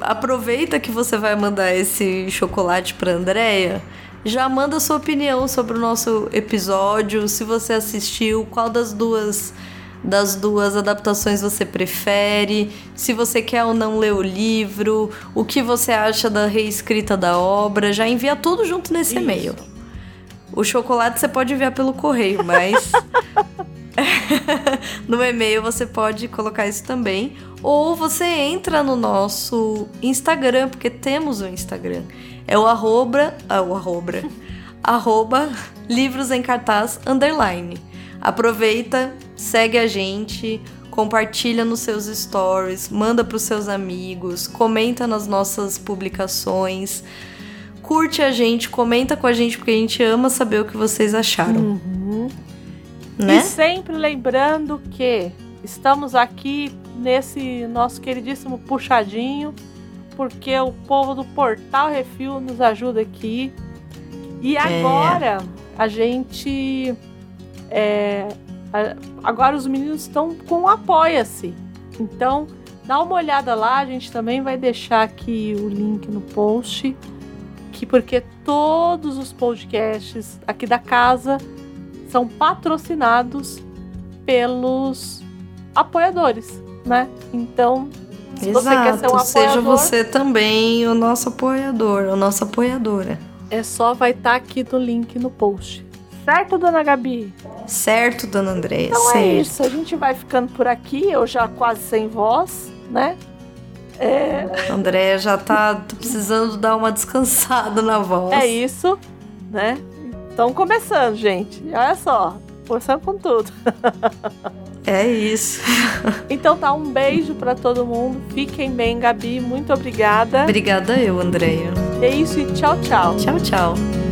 Speaker 3: Aproveita que você vai mandar esse chocolate para Andréia. Já manda sua opinião sobre o nosso episódio, se você assistiu, qual das duas das duas adaptações você prefere, se você quer ou não ler o livro, o que você acha da reescrita da obra, já envia tudo junto nesse
Speaker 2: Isso.
Speaker 3: e-mail. O chocolate você pode enviar pelo correio, mas no e-mail você pode colocar isso também. Ou você entra no nosso Instagram, porque temos o Instagram. É o arroba, ah, o arroba, arroba livros em cartaz underline. Aproveita, segue a gente, compartilha nos seus stories, manda para os seus amigos, comenta nas nossas publicações. Curte a gente, comenta com a gente, porque a gente ama saber o que vocês acharam. Né?
Speaker 2: E sempre lembrando que estamos aqui nesse nosso queridíssimo puxadinho, porque o povo do Portal Refil nos ajuda aqui. E agora a gente. é, agora os meninos estão com Apoia-se. Então, dá uma olhada lá, a gente também vai deixar aqui o link no post. Que porque todos os podcasts aqui da casa são patrocinados pelos apoiadores, né? Então, se você quer ser um
Speaker 3: Exato, seja
Speaker 2: apoiador,
Speaker 3: você também o nosso apoiador, a nossa apoiadora.
Speaker 2: é só vai estar aqui no link no post. Certo, dona Gabi?
Speaker 3: Certo, dona Andréia?
Speaker 2: Então
Speaker 3: certo.
Speaker 2: é isso, a gente vai ficando por aqui, eu já quase sem voz, né? É,
Speaker 3: Andréia já tá precisando dar uma descansada na voz.
Speaker 2: é isso, né? Então começando, gente. Olha só, começando com tudo.
Speaker 3: É isso.
Speaker 2: Então tá, um beijo pra todo mundo. Fiquem bem, Gabi. Muito obrigada.
Speaker 3: Obrigada eu, Andréia.
Speaker 2: É isso e tchau, tchau.
Speaker 3: Tchau, tchau.